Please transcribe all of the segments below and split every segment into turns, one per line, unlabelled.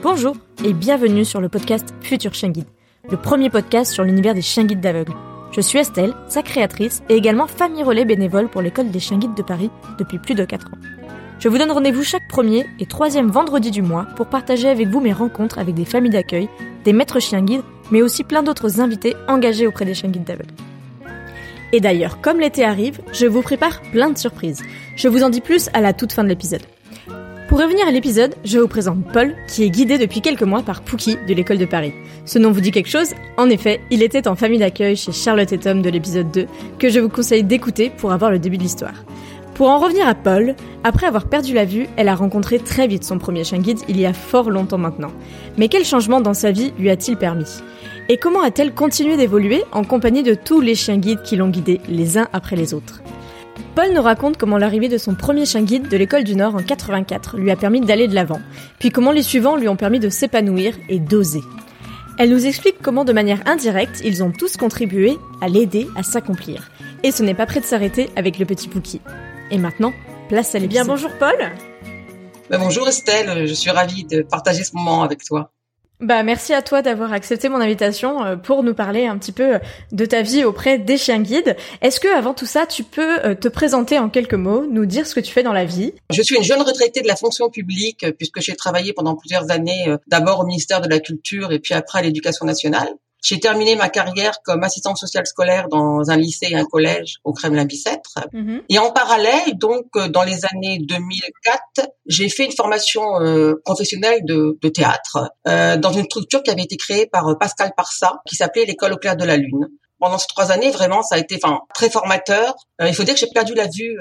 Bonjour et bienvenue sur le podcast Futur Chien Guide, le premier podcast sur l'univers des chiens guides d'aveugles. Je suis Estelle, sa créatrice et également famille relais bénévole pour l'école des chiens guides de Paris depuis plus de 4 ans. Je vous donne rendez-vous chaque premier et troisième vendredi du mois pour partager avec vous mes rencontres avec des familles d'accueil, des maîtres chiens guides, mais aussi plein d'autres invités engagés auprès des chiens guides d'aveugles. Et d'ailleurs, comme l'été arrive, je vous prépare plein de surprises. Je vous en dis plus à la toute fin de l'épisode. Pour revenir à l'épisode, je vous présente Paul, qui est guidé depuis quelques mois par Pookie de l'école de Paris. Ce nom vous dit quelque chose? En effet, il était en famille d'accueil chez Charlotte et Tom de l'épisode 2, que je vous conseille d'écouter pour avoir le début de l'histoire. Pour en revenir à Paul, après avoir perdu la vue, elle a rencontré très vite son premier chien guide il y a fort longtemps maintenant. Mais quel changement dans sa vie lui a-t-il permis? Et comment a-t-elle continué d'évoluer en compagnie de tous les chiens guides qui l'ont guidée les uns après les autres? Paul nous raconte comment l'arrivée de son premier chien guide de l'école du Nord en 84 lui a permis d'aller de l'avant, puis comment les suivants lui ont permis de s'épanouir et d'oser. Elle nous explique comment de manière indirecte, ils ont tous contribué à l'aider à s'accomplir. Et ce n'est pas prêt de s'arrêter avec le petit Pookie. Et maintenant, place à l'épisode. Bien bonjour Paul
bah, Bonjour Estelle, je suis ravie de partager ce moment avec toi.
Bah merci à toi d'avoir accepté mon invitation euh, pour nous parler un petit peu euh, de ta vie auprès des chiens guides. Est-ce que avant tout ça, tu peux euh, te présenter en quelques mots, nous dire ce que tu fais dans la vie?
Je suis une jeune retraitée de la fonction publique puisque j'ai travaillé pendant plusieurs années d'abord au ministère de la Culture et puis après à l'Éducation nationale. J'ai terminé ma carrière comme assistante sociale scolaire dans un lycée et un collège au Kremlin-Bicêtre. Mhm. Et en parallèle, donc euh, dans les années 2004, j'ai fait une formation euh, professionnelle de, de théâtre euh, dans une structure qui avait été créée par Pascal Parsa, qui s'appelait l'école au clair de la lune pendant ces trois années, vraiment, ça a été enfin très formateur. il faut dire que j'ai perdu la vue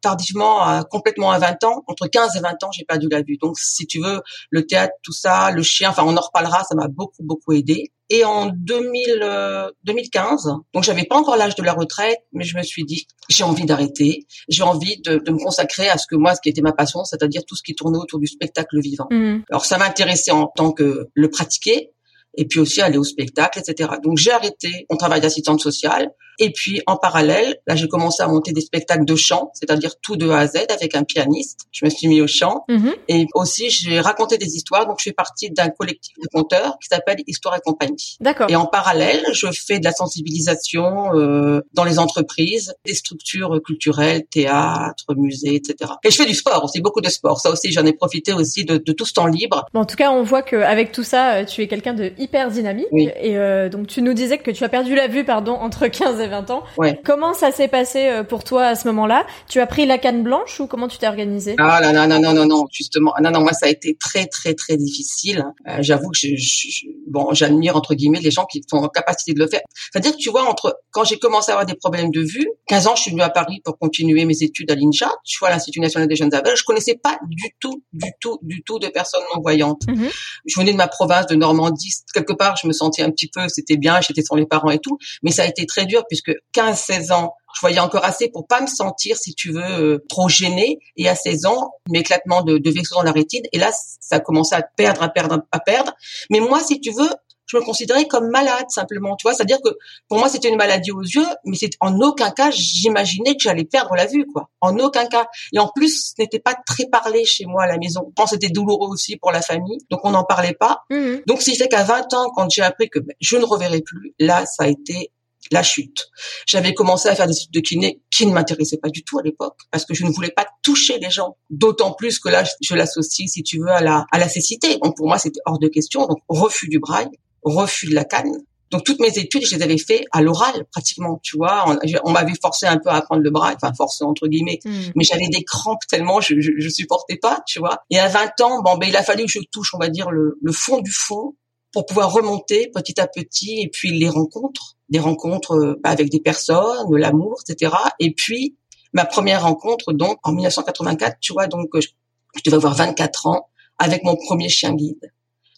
tardivement, à, complètement à 20 ans. Entre 15 et 20 ans, j'ai perdu la vue. Donc, si tu veux, le théâtre, tout ça, le chien, enfin, on en reparlera, ça m'a beaucoup, beaucoup aidé. Et en 2000, 2015, euh, donc j'avais pas encore l'âge de la retraite, mais je me suis dit, j'ai envie d'arrêter, j'ai envie de, de, me consacrer à ce que moi, ce qui était ma passion, c'est-à-dire tout ce qui tournait autour du spectacle vivant. Mmh. Alors ça m'intéressait en tant que le pratiquer, et puis aussi aller au spectacle, etc. Donc j'ai arrêté mon travail d'assistante sociale. Et puis en parallèle, là j'ai commencé à monter des spectacles de chant, c'est-à-dire tout de A à Z avec un pianiste. Je me suis mis au chant mhm. et aussi j'ai raconté des histoires. Donc je fais partie d'un collectif de conteurs qui s'appelle Histoire et compagnie.
D'accord.
Et en parallèle, je fais de la sensibilisation euh, dans les entreprises, des structures culturelles, théâtre, musée, etc. Et je fais du sport aussi, beaucoup de sport. Ça aussi, j'en ai profité aussi de, de, tout ce temps libre.
Bon, en tout cas, on voit qu'avec tout ça, euh, tu es quelqu'un de hyper dynamique. Et euh, donc tu nous disais que tu as perdu la vue, pardon, entre 15 et 20 ans. Comment ça s'est passé euh, pour toi à ce moment-là? Tu as pris la canne blanche ou comment tu t'es organisé?
Ah là, non, non, non, non, non, justement, non, non, moi ça a été très, très, très difficile. Euh, j'avoue que je, je, bon, j'admire entre guillemets les gens qui sont en capacité de le faire. C'est-à-dire que tu vois, entre quand j'ai commencé à avoir des problèmes de vue, 15 ans, je suis venue à Paris pour continuer mes études à l'INCHA, tu vois, l'Institut national des jeunes aveugles. Je connaissais pas du tout, du tout, du tout de personnes non voyantes. Mm-hmm. Je venais de ma province de Normandie, quelque part, je me sentais un petit peu, c'était bien, j'étais sans les parents et tout, mais ça a été très dur puisque 15-16 ans, je voyais encore assez pour pas me sentir, si tu veux, euh, trop gênée. Et à 16 ans, l'éclatement de, de vaisseau dans la rétine. Et là, ça a commencé à perdre, à perdre, à perdre. Mais moi, si tu veux, je me considérais comme malade simplement, tu vois, c'est-à-dire que pour moi c'était une maladie aux yeux, mais c'est en aucun cas j'imaginais que j'allais perdre la vue, quoi, en aucun cas. Et en plus, ce n'était pas très parlé chez moi à la maison. Je pense que c'était douloureux aussi pour la famille, donc on n'en parlait pas. Mmh donc c'est fait qu'à 20 ans, quand j'ai appris que ben, je ne reverrai plus, là ça a été la chute. J'avais commencé à faire des études de kiné qui ne m'intéressaient pas du tout à l'époque parce que je ne voulais pas toucher les gens. D'autant plus que là, je l'associe, si tu veux, à la, à la cécité. Donc pour moi, c'était hors de question. Donc refus du braille refus de la canne. Donc toutes mes études, je les avais fait à l'oral pratiquement, tu vois. On, m'avait forcé un peu à apprendre le bras, enfin forcé entre guillemets, hmm. mais j'avais des crampes tellement je, je, supportais pas, tu vois. Et à 20 ans, bon ben il a fallu que je touche, on va dire le, le fond du fond pour pouvoir remonter petit à petit et puis les rencontres, des rencontres euh, avec des personnes, l'amour, etc. Et puis ma première rencontre donc en 1984, tu vois, donc Je devais avoir 24 ans avec mon premier chien guide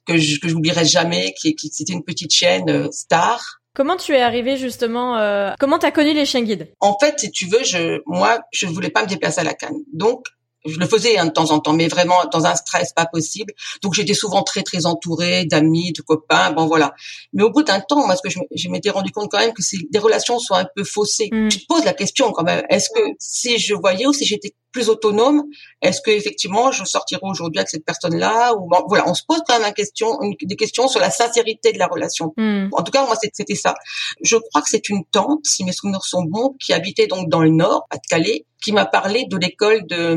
que je que j'oublierai jamais, qui, qui c'était une petite chienne euh, star.
Comment tu es arrivé justement euh, Comment t'as connu les chiens guides?
En fait, si tu veux, je moi je voulais pas me déplacer à la canne, donc je le faisais hein, de temps en temps, mais vraiment dans un stress pas possible. Donc j'étais souvent très très entourée d'amis, de copains, bon voilà. Mais au bout d'un temps, moi ce que je, m'étais rendu compte quand même que des relations sont un peu faussées. Je mm. te pose la question quand même. Est-ce que si je voyais ou si j'étais plus autonome, est-ce que effectivement je sortirais aujourd'hui avec cette personne-là ou voilà, on se pose quand même une question, des questions sur la sincérité de la relation. Mm. En tout cas, moi c'était ça. Je crois que c'est une tante, si mes souvenirs sont bons, qui habitait donc dans le nord, à Calais, qui m'a parlé de l'école de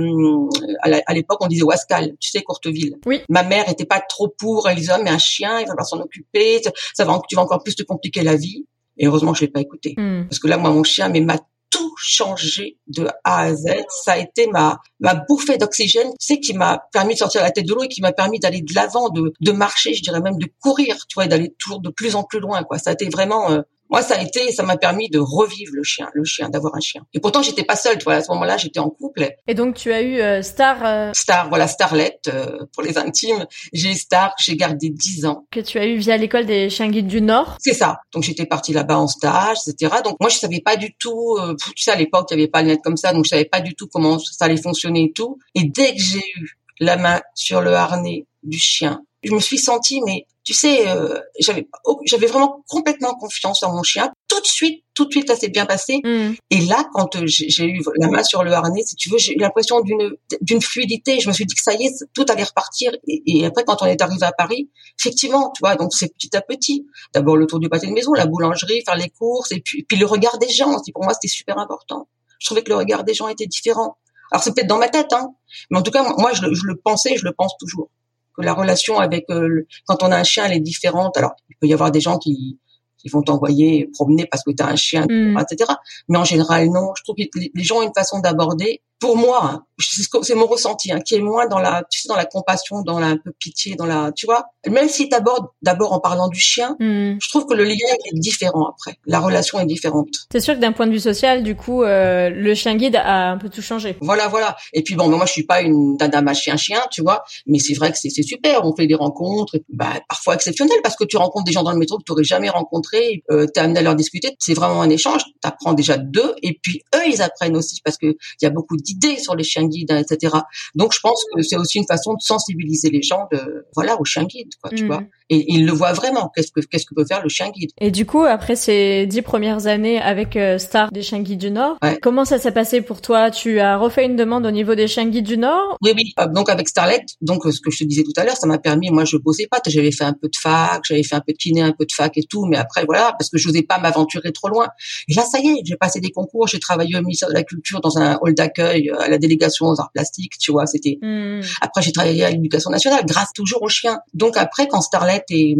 à l'époque on disait Wascal, tu sais Courteville.
Oui.
Ma mère était pas trop pour, elle disait oh, mais un chien, il va pas s'en occuper, ça va tu vas encore plus te compliquer la vie. Et heureusement que je l'ai pas écouté hmm. parce que là moi mon chien mais m'a tout changé de A à Z. Ça a été ma ma bouffée d'oxygène, tu sais, qui m'a permis de sortir la tête de l'eau et qui m'a permis d'aller de l'avant, de de marcher, je dirais même de courir, tu vois, d'aller toujours de plus en plus loin, quoi. Ça a été vraiment euh, moi, ça a été, ça m'a permis de revivre le chien, le chien, d'avoir un chien. Et pourtant, j'étais pas seule, tu vois. À ce moment-là, j'étais en couple.
Et donc, tu as eu euh, Star. Euh...
Star, voilà, Starlet euh, pour les intimes. J'ai Star, j'ai gardé 10 ans.
Que tu as eu via l'école des chiens guides du Nord.
C'est ça. Donc, j'étais partie là-bas en stage, etc. Donc, moi, je savais pas du tout. Euh, tu sais, à l'époque, il y avait pas le net comme ça, donc je savais pas du tout comment ça allait fonctionner et tout. Et dès que j'ai eu la main sur le harnais du chien, je me suis sentie, mais tu sais, euh, j'avais j'avais vraiment complètement confiance en mon chien. Tout de suite, tout de suite, ça s'est bien passé. Mm. Et là, quand euh, j'ai eu la main sur le harnais, si tu veux, j'ai eu l'impression d'une d'une fluidité. Je me suis dit que ça y est, tout allait repartir. Et, après, quand on est arrivé à Paris, effectivement, tu vois, donc c'est petit à petit. D'abord le tour du pâté de maison, la boulangerie, faire les courses, et puis puis le regard des gens. Pour moi, c'était super important. Je trouvais que le regard des gens était différent. Alors c'est peut-être dans ma tête, hein, mais en tout cas, moi, je, je le pensais, je le pense toujours que la relation avec euh, quand on a un chien elle est différente. Alors il peut y avoir des gens qui qui vont t'envoyer promener parce que tu as un chien, mm. etc. Mais en général non. Je trouve que les gens ont une façon d'aborder pour moi, c'est mon ressenti, hein, qui est moins dans la, tu sais, dans la compassion, dans la un peu pitié, dans la, tu vois. Même si t'abordes d'abord en parlant du chien, hmm. je trouve que le lien est différent après. La relation est différente.
C'est sûr que d'un point de vue social, du coup, euh, le chien guide a un peu tout changé?
Voilà, voilà. Et puis bon, moi je suis pas une dame à chien chien, tu vois, mais c'est vrai que c'est super. On fait des rencontres, et, bah, parfois exceptionnelles parce que tu rencontres des gens dans le métro que tu aurais jamais rencontrés. Euh, T'es amené à leur discuter. C'est vraiment un échange. T'apprends déjà d'eux et puis eux ils apprennent aussi parce que il y a beaucoup de idées sur les chiens guides, etc. Donc je pense que c'est aussi une façon de sensibiliser les gens de voilà aux chiens guides, quoi, tu mm. vois et il le voit vraiment. Qu'est-ce que qu'est-ce que peut faire le chien guide
Et du coup, après ces dix premières années avec euh, Star des chiens guides du Nord, comment ça s'est passé pour toi? Tu as refait une demande au niveau des chiens guides du Nord?
Oui, oui. Euh, donc avec Starlet, donc euh, ce que je te disais tout à l'heure, ça m'a permis. Moi, je bossais pas. J'avais fait un peu de fac, j'avais fait un peu de kiné, un peu de fac et tout, mais après voilà, parce que je n'osais pas m'aventurer trop loin. Et là, ça y est, j'ai passé des concours. J'ai travaillé au ministère de la Culture dans un hall d'accueil à la délégation aux arts plastiques. Tu vois, c'était. Hmm. Après, j'ai travaillé à l'éducation nationale, grâce toujours aux chiens. Donc après, quand Starlet est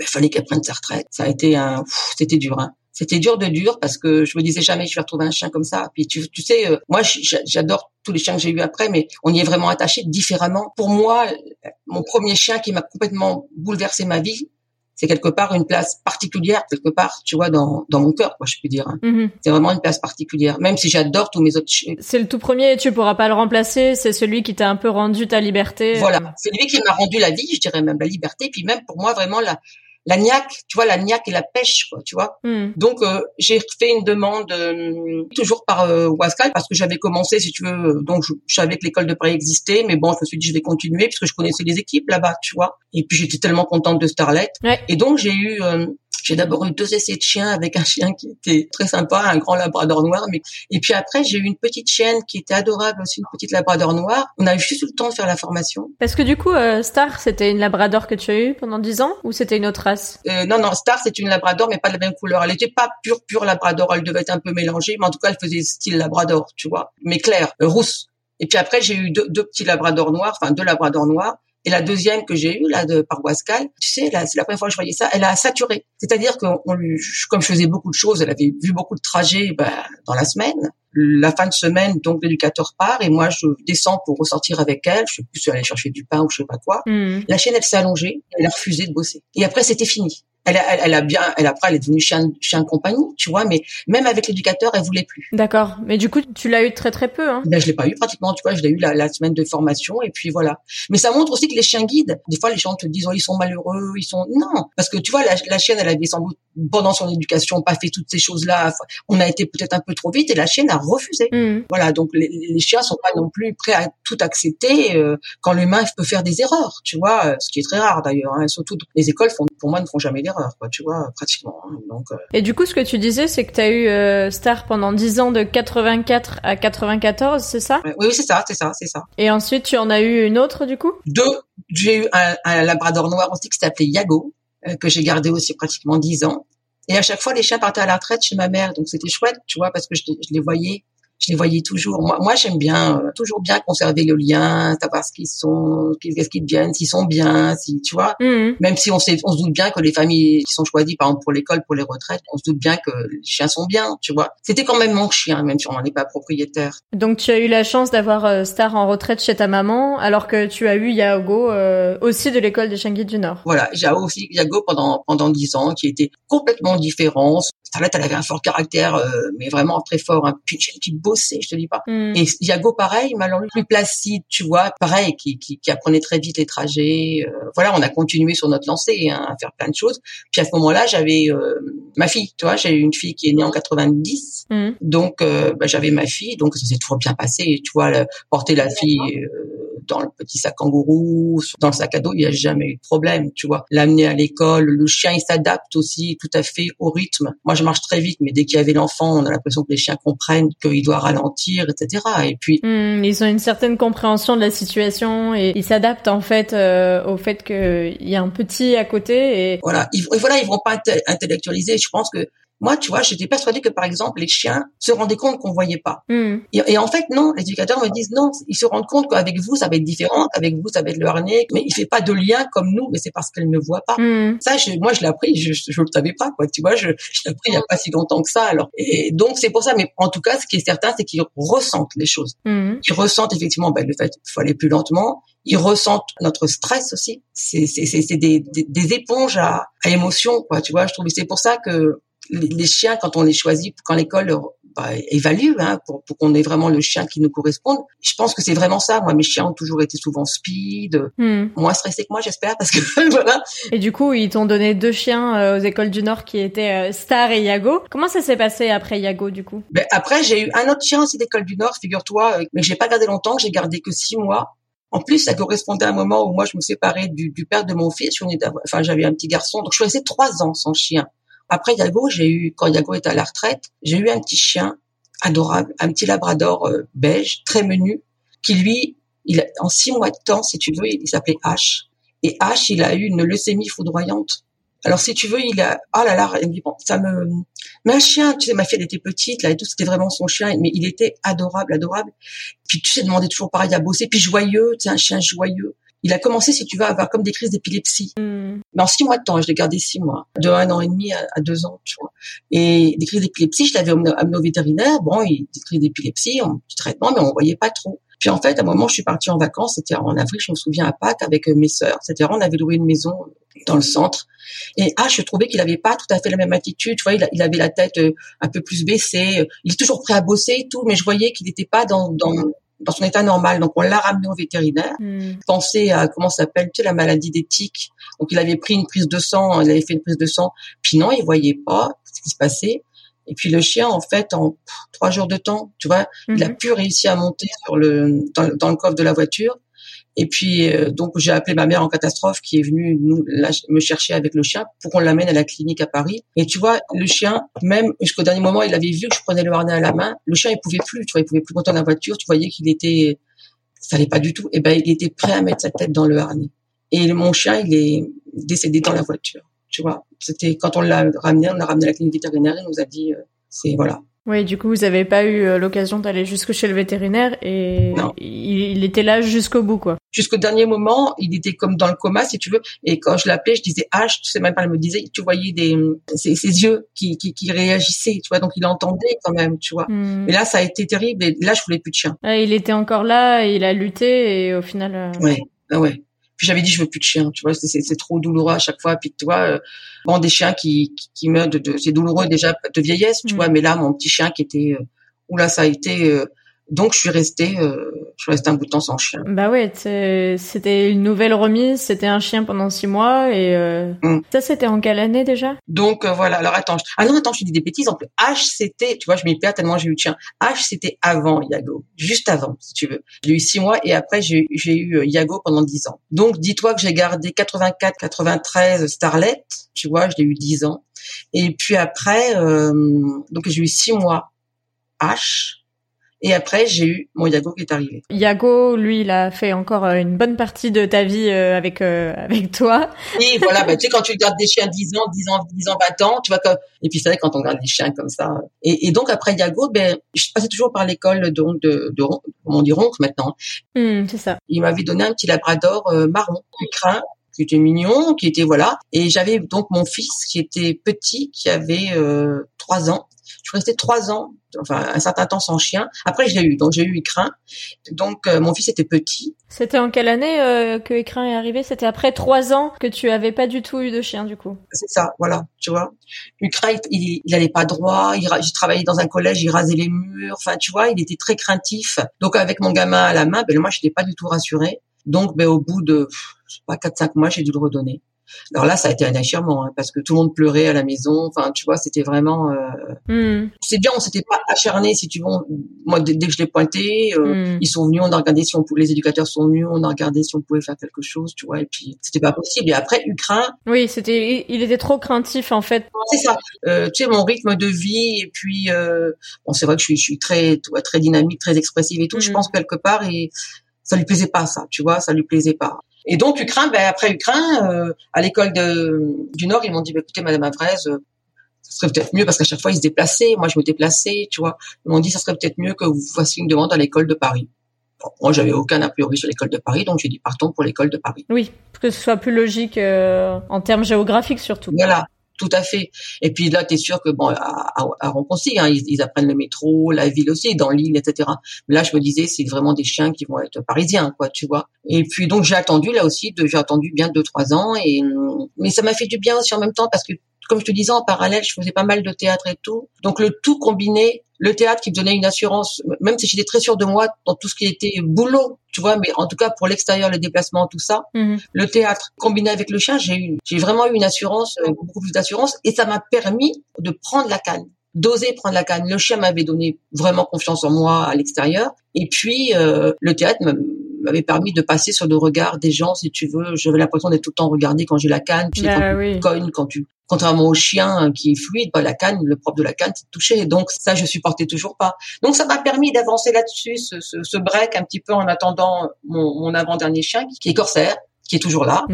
il fallait qu'elle prenne sa retraite. Ça a été un, c'était dur. Hein. C'était dur de dur parce que je me disais jamais je vais retrouver un chien comme ça. Puis tu, tu sais, euh, moi j'adore tous les chiens que j'ai eus après, mais on y est vraiment attaché différemment. Pour moi, mon premier chien qui m'a complètement bouleversé ma vie, c'est quelque part une place particulière quelque part tu vois dans dans mon cœur quoi je peux dire hein. mm-hmm. c'est vraiment une place particulière même si j'adore tous mes autres
c'est le tout premier tu pourras pas le remplacer c'est celui qui t'a un peu rendu ta liberté
voilà c'est lui qui m'a rendu la vie je dirais même la liberté puis même pour moi vraiment la la niaque, tu vois, la niaque et la pêche, quoi, tu vois. Hmm. Donc euh, j'ai fait une demande euh, toujours par euh, Wascal parce que j'avais commencé, si tu veux, donc je, savais que l'école de Paris existait, mais bon, je me suis dit je vais continuer puisque je connaissais les équipes là-bas, tu vois. Et puis j'étais tellement contente de Starlet. Et donc j'ai eu j'ai d'abord eu deux essais de chiens avec un chien qui était très sympa, un grand labrador noir. Mais et puis après, j'ai eu une petite chienne qui était adorable aussi, une petite labrador noire. On a eu juste le temps de faire la formation.
Parce que du coup, euh, Star, c'était une labrador que tu as eu pendant dix ans ou c'était une autre race?
Euh, Non, non, Star, c'est une labrador, mais pas de la même couleur. Elle était pas pure, pure labrador. Elle devait être un peu mélangée, mais en tout cas, elle faisait style labrador, tu vois, mais claire, euh, rousse. Et puis après, j'ai eu deux, deux petits labradors noirs, enfin deux labradors noirs. Et la deuxième que j'ai eue, là, de Wascal, tu sais, là, c'est la première fois que je voyais ça, elle a saturé. C'est-à-dire que on lui, comme je faisais beaucoup de choses, elle avait vu beaucoup de trajets bah, dans la semaine. La fin de semaine, donc l'éducateur part et moi je descends pour ressortir avec elle. Je sais plus si aller chercher du pain ou je sais pas quoi. Hmm. La chaîne, elle s'est allongée, elle a refusé de bosser. Et après, c'était fini. Elle a, elle, a bien, elle après, elle est devenue chien, chien de compagnie, tu vois, mais même avec l'éducateur, elle voulait plus.
D'accord. Mais du coup, tu l'as eu très très peu, hein.
Ben, je l'ai pas eu pratiquement, tu vois, je l'ai eu la, la, semaine de formation et puis voilà. Mais ça montre aussi que les chiens guides, des fois, les gens te disent, oh, ils sont malheureux, ils sont, non. Parce que tu vois, la, la chienne, elle avait sans doute, pendant son éducation, pas fait toutes ces choses-là. On a été peut-être un peu trop vite et la chienne a refusé.
Mmh.
Voilà. Donc, les, les, chiens sont pas non plus prêts à tout accepter euh, quand l'humain peut faire des erreurs, tu vois, euh, ce qui est très rare d'ailleurs. Hein. Surtout, les écoles font, pour moi, ne font jamais d'erreur, quoi, tu vois, pratiquement. Hein. Donc. Euh,
et du coup, ce que tu disais, c'est que tu as eu euh, Star pendant 10 ans de 84 à 94, c'est ça?
Oui, oui c'est ça, c'est ça, c'est ça.
Et ensuite, tu en as eu une autre, du coup?
Deux. J'ai eu un, un, labrador noir aussi qui s'appelait Yago, que j'ai gardé aussi pratiquement 10 ans. Et à chaque fois, les chiens partaient à la retraite chez ma mère, donc c'était chouette, tu vois, parce que je, je les voyais je les voyais toujours. Moi, moi j'aime bien, euh, toujours bien conserver le lien, savoir ce qu'ils sont, qu'est-ce qu'ils deviennent, s'ils sont bien, si tu vois.
Mhm.
Même si on sait, on se doute bien que les familles qui sont choisies, par exemple pour l'école, pour les retraites, on se doute bien que les chiens sont bien, tu vois. C'était quand même mon chien, même si on n'en est pas propriétaire.
Donc tu as eu la chance d'avoir euh, Star en retraite chez ta maman, alors que tu as eu Yago euh, aussi de l'école des guides du Nord.
Voilà, j'ai aussi Yago pendant pendant dix ans, qui était complètement différent. Starlette, elle avait un fort caractère, mais vraiment très fort. Hein. Puis une qui bossait, je te dis pas.
Mm.
Et Yago, pareil, alors plus placide, tu vois, pareil, qui, qui, qui apprenait très vite les trajets. Euh, voilà, on a continué sur notre lancée hein, à faire plein de choses. Puis à ce moment-là, j'avais euh, ma fille, tu vois, j'ai une fille qui est née en 90,
mm.
donc euh, bah, j'avais ma fille, donc ça s'est toujours bien passé, tu vois, porter la fille dans le petit sac kangourou, dans le sac à dos, il n'y a jamais eu de problème, tu vois. L'amener à l'école, le chien, il s'adapte aussi tout à fait au rythme. Moi, je marche très vite, mais dès qu'il y avait l'enfant, on a l'impression que les chiens comprennent qu'il doit ralentir, etc. Et puis,
hmm, ils ont une certaine compréhension de la situation et ils s'adaptent en fait euh, au fait qu'il y a un petit à côté. Et
voilà, ils, voilà, ils vont pas intellectualiser. Je pense que moi, tu vois, j'étais persuadée que, par exemple, les chiens se rendaient compte qu'on voyait pas.
Hmm.
Et, en fait, non, les éducateurs me disent non, ils se rendent compte qu'avec vous, ça va être différent, avec vous, ça va être le harnais, mais il fait pas de lien comme nous, mais c'est parce qu'elle ne voit pas.
Hmm.
Ça, je, moi, je l'ai appris, je, je, le savais pas, quoi. Tu vois, je, je l'ai appris il y a pas si longtemps que ça, alors. Et donc, c'est pour ça, mais en tout cas, ce qui est certain, c'est qu'ils ressentent les choses.
Hmm.
Ils ressentent effectivement ben, le fait qu'il faut aller plus lentement. Ils ressentent notre stress aussi. C'est, c'est, c'est des, des, des, éponges à, à émotions, quoi. Tu vois, je trouve. C'est pour ça que les, chiens, quand on les choisit, quand l'école bah, évalue hein, pour, pour qu'on ait vraiment le chien qui nous corresponde. Je pense que c'est vraiment ça. Moi, mes chiens ont toujours été souvent speed,
hmm.
moins stressés que moi, j'espère, parce que voilà.
Et du coup, ils t'ont donné deux chiens euh, aux écoles du Nord qui étaient euh, Star et Yago. Comment ça s'est passé après Yago, du coup?
Ben, Après, j'ai eu un autre chien aussi d'école du Nord, figure-toi, euh, mais j'ai pas gardé longtemps. J'ai gardé que six mois. En plus, ça correspondait à un moment où moi, je me séparais du, du père de mon fils. Enfin, j'avais un petit garçon, donc je suis restée trois ans sans chien. Après Yago, j'ai eu quand Yago était à la retraite, j'ai eu un petit chien adorable, un petit labrador euh, beige, très menu, qui lui, il en six mois de temps, si tu veux, il, s'appelait H. Et H, il a eu une leucémie foudroyante. Alors si tu veux, il a, ah là là, ça me, mais un chien, tu sais, ma fille elle était petite là et tout, c'était vraiment son chien, mais il était adorable, adorable. Puis tu sais, demandait toujours pareil à bosser, puis joyeux, tu sais, un chien joyeux il a commencé, si tu à avoir comme des crises d'épilepsie. Mais en six mois de temps, je l'ai gardé six mois, de un an et demi à, deux ans, tu vois. Et des crises d'épilepsie, je l'avais amené au vétérinaire. Bon, il des crises d'épilepsie, on petit traitement, mais on voyait pas trop. Puis en fait, à un moment, je suis partie en vacances, c'était en avril, je me souviens à Pâques avec euh, mes sœurs, etc. On avait loué une maison dans le centre. Et ah, je trouvais qu'il avait pas tout à fait la même attitude. Tu vois, il, avait la tête euh, un peu plus baissée. Il est toujours prêt à bosser et tout, mais je voyais qu'il n'était pas dans, dans dans son état normal. Donc on l'a ramené au vétérinaire.
Mm.
Pensez à comment s'appelle, tu sais, la maladie des tiques. Donc il avait pris une prise de sang, il avait fait une prise de sang. Puis non, il voyait pas ce qui se passait. Et puis le chien, en fait, en trois jours de temps, tu vois, il a hmm. pu réussir à monter sur le dans, dans le coffre de la voiture. Et puis euh, donc j'ai appelé ma mère en catastrophe qui est venue nous me chercher avec le chien pour qu'on l'amène à la clinique à Paris. Et tu vois, le chien, même jusqu'au dernier moment, il avait vu que je prenais le harnais à la main. Le chien, il pouvait plus, tu vois, il pouvait plus monter dans la voiture. Tu voyais qu'il était, ça allait pas du tout. Et ben, il était prêt à mettre sa tête dans le harnais. Et mon chien, il est décédé dans la voiture. Tu vois, c'était quand on l'a ramené, on l'a ramené à la clinique vétérinaire, il nous a dit, euh, c'est voilà,
oui, du coup, vous n'avez pas eu euh, l'occasion d'aller jusque chez le vétérinaire et il, était là jusqu'au bout, quoi.
Jusqu'au dernier moment, il était comme dans le coma, si tu veux. Et quand je l'appelais, je disais ah, je sais même pas, elle me disait, tu voyais des ses, yeux qui, qui, qui, réagissaient, tu vois. Donc il entendait quand même, tu vois.
Hmm.
Mais là, ça a été terrible. Et là, je voulais plus de chien.
il était encore là, il a lutté et au final. Euh...
Ouais, ah ouais. Puis j'avais dit je veux plus de chiens, tu vois, c'est trop douloureux à chaque fois. Puis tu vois, euh, bon des chiens qui qui, meurent de, c'est douloureux déjà de vieillesse, tu mm. vois, mais là mon petit chien qui était, euh, oula ça a été euh, donc je suis restée, euh, je suis restée un bout de temps sans chien.
Bah ouais, c'était une nouvelle remise, c'était un chien pendant six mois et euh, mm. ça c'était en quelle année déjà?
Donc euh, voilà. Alors attends, ah non attends, je dis des bêtises. En plus, H c'était, tu vois, je m'y perds tellement j'ai eu de chien. H c'était avant Yago, juste avant si tu veux. J'ai eu six mois et après j'ai eu Yago pendant dix ans. Donc dis-toi que j'ai gardé 84, 93 Starlet, tu vois, je l'ai eu dix ans. Et puis après, donc j'ai eu six mois H et après, j'ai eu mon Yago qui est arrivé.
Yago, lui, il a fait encore euh, une bonne partie de ta vie euh, avec euh, avec toi.
Oui, voilà. bah, tu sais, quand tu gardes des chiens 10 ans, 10 ans, 10 ans, 20 ans, tu vois que... Et puis c'est vrai quand on garde des chiens comme ça. Et, et donc après Yago, ben, je passais toujours par l'école de de, de, comment on dit ronque maintenant.
Mmh, c'est ça.
Il m'avait donné un petit labrador marron, crin qui était mignon, qui était voilà. Et j'avais donc mon fils qui était petit, qui avait trois ans. Je suis restée trois ans enfin un certain temps sans chien. Après, je l'ai eu, donc j'ai eu Écrin. Donc euh, mon fils était petit.
C'était en quelle année euh, que Écrin est arrivé? C'était après trois ans que tu avais pas du tout eu de chien du coup.
C'est ça, voilà, tu vois. Écrin, il, il, allait pas droit. J'ai travaillé dans un collège, il rasait les murs. Enfin, tu vois, il était très craintif. Donc avec mon gamin à la main, ben moi, je n'étais pas du tout rassurée. Donc, ben au bout de je sais pas quatre cinq mois, j'ai dû le redonner. Alors là, ça a été un déchirement hein, parce que tout le monde pleurait à la maison. Enfin, tu vois, c'était vraiment. Euh... Hmm. C'est bien, on s'était pas acharné, si tu veux. Moi, dès, que je l'ai pointé, euh, hmm. ils sont venus, on a regardé si on pouvait. Les éducateurs sont venus, on a regardé si on pouvait faire quelque chose, tu vois. Et puis, c'était pas possible. Et après, Ukrain.
Oui, c'était. Il était trop craintif en fait.
C'est ça. Euh, tu sais, mon rythme de vie et puis. Euh, bon, c'est vrai que je suis, je suis très, très dynamique, très expressive et tout. Je hmm. pense quelque part et ça lui plaisait pas ça, tu vois, ça lui plaisait pas. Et donc Ukraine, ben, après Ukraine, euh, à l'école du Nord, ils m'ont dit, bah, écoutez, Madame Avrez, euh, ça serait peut-être mieux parce qu'à chaque fois ils se déplaçaient, moi je me déplaçais, tu vois. Ils m'ont dit, ça serait peut-être mieux que vous fassiez une demande à l'école de Paris. Bon, moi, j'avais aucun a priori sur l'école de Paris, donc j'ai dit partons pour l'école de Paris.
Oui, pour que ce soit plus logique euh, en termes géographiques surtout.
Voilà. Tout à fait. Et puis là, tu es sûr que bon, à, à, à hein, ils, apprennent le métro, la ville aussi, dans l'île, etc. Mais là, je me disais, c'est vraiment des chiens qui vont être parisiens, quoi, tu vois. Et puis donc j'ai attendu là aussi, j'ai attendu bien deux trois ans, et mais ça m'a fait du bien aussi en même temps parce que comme je te disais, en parallèle, je faisais pas mal de théâtre et tout. Donc le tout combiné, le théâtre qui me donnait une assurance, même si j'étais très sûre de moi dans tout ce qui était boulot, tu vois, mais en tout cas pour l'extérieur, les déplacements, tout ça, mhm. le théâtre combiné avec le chien, j'ai eu, j'ai vraiment eu une assurance, euh, beaucoup plus d'assurance, et ça m'a permis de prendre la canne d'oser prendre la canne. Le chien m'avait donné vraiment confiance en moi à l'extérieur. Et puis, euh, le théâtre m'avait permis de passer sur le regard des gens, si tu veux. J'avais l'impression d'être tout le temps regardé quand j'ai la canne. Tu sais, bah quand tu cognes, quand tu, contrairement au chien qui est fluide, bah, la canne, le propre de la canne, c'est touché. Donc ça, je supportais toujours pas. Donc ça m'a permis d'avancer là-dessus, ce, ce, ce, break un petit peu en attendant mon, mon avant-dernier chien, qui est corsaire, qui est toujours là,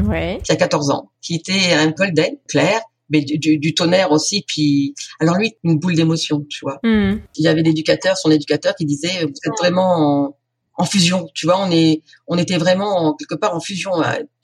qui a 14 ans, qui était un golden clair, mais du, du, tonnerre aussi. Puis, alors lui, une boule d'émotion, tu vois. Hmm. Il y avait l'éducateur, son éducateur, qui disait, vous êtes vraiment en, en, fusion, tu vois. On est, on était vraiment quelque part en fusion.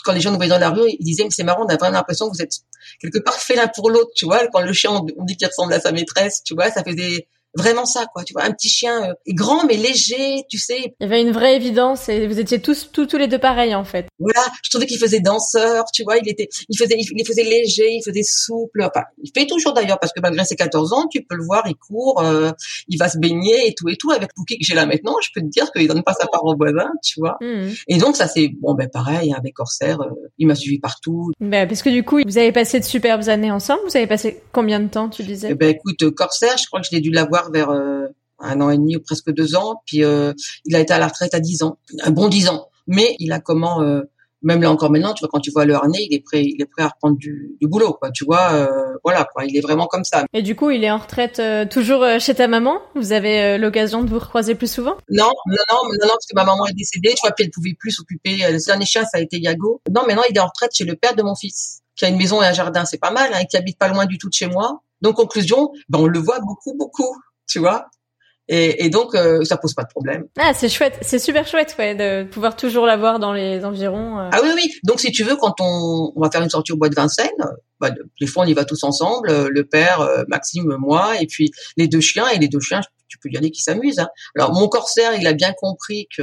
Quand les gens nous voyaient dans la rue, ils disaient, mais c'est marrant, on a vraiment l'impression que vous êtes quelque part fait l'un pour l'autre, tu vois. Quand le chien, on dit qu'il ressemble à sa maîtresse, tu vois, ça faisait vraiment ça quoi tu vois un petit chien euh, grand mais léger tu sais.
Il y avait une vraie évidence et vous étiez tous tous, tous les deux pareils en fait.
Voilà je trouvais qu'il faisait danseur tu vois il était il faisait il, faisait léger il faisait souple enfin il fait toujours d'ailleurs parce que malgré ses 14 ans tu peux le voir il court euh, il va se baigner et tout et tout avec Pouki que j'ai là maintenant je peux te dire qu'il donne pas sa part au voisin tu vois. Mmh. et donc ça c'est bon ben pareil avec Corsair euh, il m'a suivi partout.
Ben parce que du coup vous avez passé de superbes années ensemble vous avez passé combien de temps tu disais?
Eh ben écoute Corsair je crois que je l'ai dû l'avoir vers euh, un an et demi ou presque deux ans. Puis euh, il a été à la retraite à dix ans, un bon dix ans. Mais il a comment, euh, même là encore maintenant, tu vois, quand tu vois le harnais, il est prêt, il est prêt à reprendre du, du boulot, quoi. Tu vois, voilà, quoi. Il est vraiment comme ça.
Et du coup, il est en retraite toujours chez ta maman? Vous avez l'occasion de vous recroiser plus souvent?
Non, non, non, non, non, parce que ma maman est décédée. Tu vois, puis elle pouvait plus s'occuper. Le dernier chien, ça a été Yago. Non, maintenant, il est en retraite chez le père de mon fils, qui a une maison et un jardin. C'est pas mal, hein, qui habite pas loin du tout de chez moi. Donc conclusion, ben on le voit beaucoup, beaucoup tu vois. Et, et, donc, euh, ça pose pas de problème.
Ah, c'est chouette, c'est super chouette, ouais, de pouvoir toujours l'avoir dans les environs.
Euh. Ah oui, oui. Donc, si tu veux, quand on, on va faire une sortie au bois de Vincennes, bah, des fois, on y va tous ensemble, le père, euh, Maxime, moi, et puis les deux chiens. Et les deux chiens, tu peux y aller qui s'amuse. Hein. Alors mon corsaire, il a bien compris que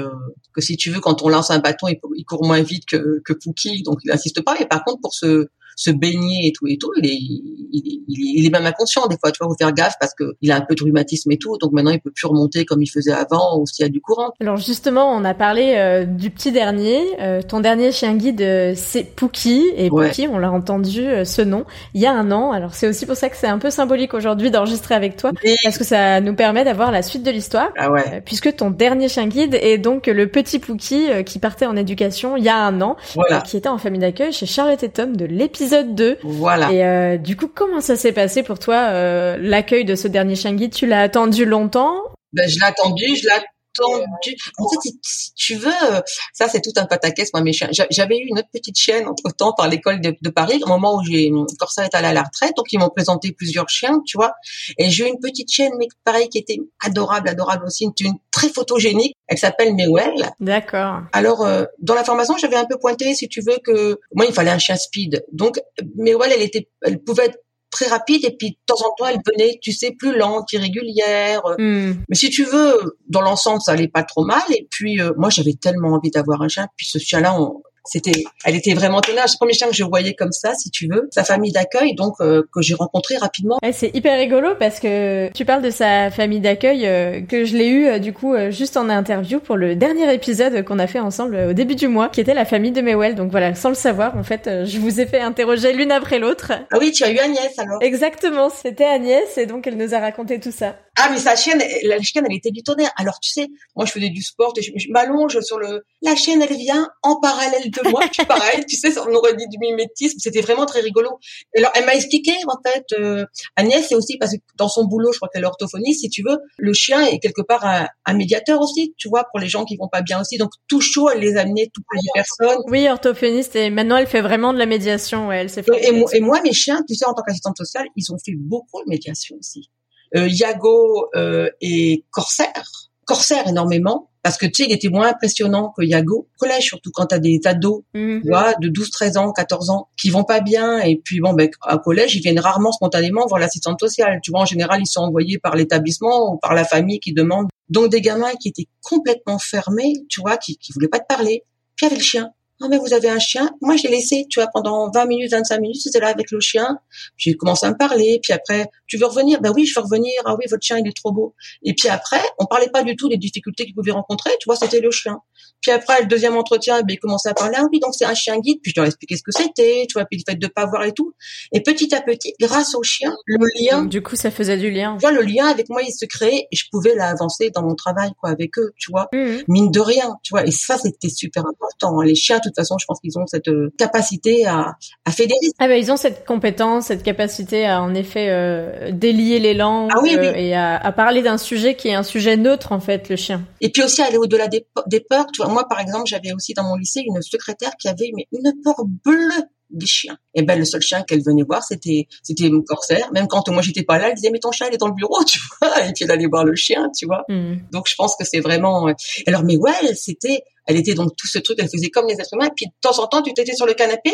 que si tu veux, quand on lance un bâton, il, il court moins vite que que Pookie, donc il insiste pas. Mais par contre, pour se se baigner et tout et tout, il est, il, il, est même inconscient des fois. Tu vois, faut faire gaffe parce que il a un peu de rhumatisme et tout, donc maintenant il peut plus remonter comme il faisait avant ou s'il y a du courant.
Alors justement, on a parlé euh, du petit dernier. Euh, ton dernier chien guide, euh, c'est Pookie et Pookie, on l'a entendu ce nom il y a un an. Alors c'est aussi pour ça que c'est un peu symbolique aujourd'hui d'enregistrer avec toi parce que ça nous permet d'avoir la suite de l'histoire.
Ah ouais.
puisque ton dernier chien guide est donc le petit Pookie qui partait en éducation il y a un an,
voilà.
qui était en famille d'accueil chez Charlotte et Tom de l'épisode épisode 2.
Voilà.
Et euh, du coup, comment ça s'est passé pour toi, euh, l'accueil de ce dernier guide Tu l'as attendu longtemps?
Ben, Je l'ai attendu, je l'ai attendu. En fait, si tu veux, euh, ça c'est tout un pataquès, moi, mes chiens. J'avais eu une autre petite chienne entre-temps par l'école de, de, Paris, au moment où j'ai Corsa est allé à la retraite, donc ils m'ont présenté plusieurs chiens, tu vois. Et j'ai eu une petite chienne, mais pareil, qui était adorable, adorable aussi, une, une très photogénique. Elle s'appelle Mewell.
D'accord.
Alors, euh, dans la formation, j'avais un peu pointé, si tu veux, que moi, il fallait un chien speed. Donc, Mewell, elle était, elle pouvait être très rapide et puis de temps en temps elle venait tu sais plus lente irrégulière
mm.
mais si tu veux dans l'ensemble ça allait pas trop mal et puis euh, moi j'avais tellement envie d'avoir un chien puis ce chien là on, c'était, elle était vraiment tenace. Le premier chien que je voyais comme ça, si tu veux, sa famille d'accueil, donc euh, que j'ai rencontré rapidement.
Ouais, c'est hyper rigolo parce que tu parles de sa famille d'accueil euh, que je l'ai eu euh, du coup juste en interview pour le dernier épisode qu'on a fait ensemble au début du mois, qui était la famille de Mewell. Donc voilà, sans le savoir, en fait, je vous ai fait interroger l'une après l'autre.
Ah oui, tu as eu Agnès alors.
Exactement, c'était Agnès et donc elle nous a raconté tout ça.
Ah mais sa chienne, la chienne, elle était du tonnerre. Alors tu sais, moi je faisais du sport, et je, je m'allonge sur le. La chienne, elle vient en parallèle de moi, tu pareil, tu sais, on aurait dit du mimétisme. C'était vraiment très rigolo. Alors elle m'a expliqué en fait, euh, Agnès, c'est aussi parce que dans son boulot, je crois qu'elle est orthophoniste, si tu veux, le chien est quelque part un, un, médiateur aussi, tu vois, pour les gens qui vont pas bien aussi. Donc tout chaud, elle les amenait toutes les personnes.
Oui, orthophoniste et maintenant elle fait vraiment de la médiation. Ouais, elle s'est
et, et, et moi, mes chiens, tu sais, en tant qu'assistante sociale, ils ont fait beaucoup de médiation aussi euh, Yago euh, et Corsair. Corsair énormément parce que tu sais il était moins impressionnant que Yago collège surtout quand tu as des ados
mmh.
tu vois de 12 13 ans 14 ans qui vont pas bien. Et puis bon ben à collège ils viennent rarement spontanément voir l'assistante sociale. Tu vois en général ils sont envoyés par l'établissement ou par la famille qui demande. Donc des gamins qui étaient complètement fermés tu vois qui qui voulaient pas te parler. Puis avec le chien ah mais vous avez un chien Moi j'ai laissé, tu vois, pendant 20 minutes, 25 minutes, c'était là avec le chien. J'ai commencé à me parler, puis après, tu veux revenir? Ben oui, je veux revenir. Ah oui, votre chien il est trop beau. Et puis après, on parlait pas du tout des difficultés qu'il pouvait rencontrer, tu vois, c'était le chien. Puis après, le deuxième entretien, ben, il commençait à parler, ah oui, donc c'est un chien guide, puis je leur expliquais ce que c'était, tu vois, puis le fait de pas voir et tout. Et petit à petit, grâce au chien, le lien...
Du coup, ça faisait du lien.
Tu vois, le lien avec moi, il se créait et je pouvais l'avancer dans mon travail, quoi, avec eux, tu vois.
Mmh.
Mine de rien, tu vois. Et ça, c'était super important. Les chiens, de toute façon, je pense qu'ils ont cette capacité à, à fédérer.
Ah ben, ils ont cette compétence, cette capacité à, en effet, euh, délier les langues
ah oui, oui.
Euh, et à, à parler d'un sujet qui est un sujet neutre, en fait, le chien.
Et puis aussi aller au-delà des, des peurs, tu vois moi, par exemple, j'avais aussi dans mon lycée une secrétaire qui avait mais une peur bleue des chiens. Et ben le seul chien qu'elle venait voir, c'était c'était mon corsaire. Même quand moi j'étais pas là, elle disait mais ton chien il est dans le bureau, tu vois. Et puis elle allait voir le chien, tu vois.
Mm.
Donc je pense que c'est vraiment. Alors mais ouais, c'était, elle était donc tout ce truc, elle faisait comme les êtres humains. Puis de temps en temps, tu t'étais sur le canapé,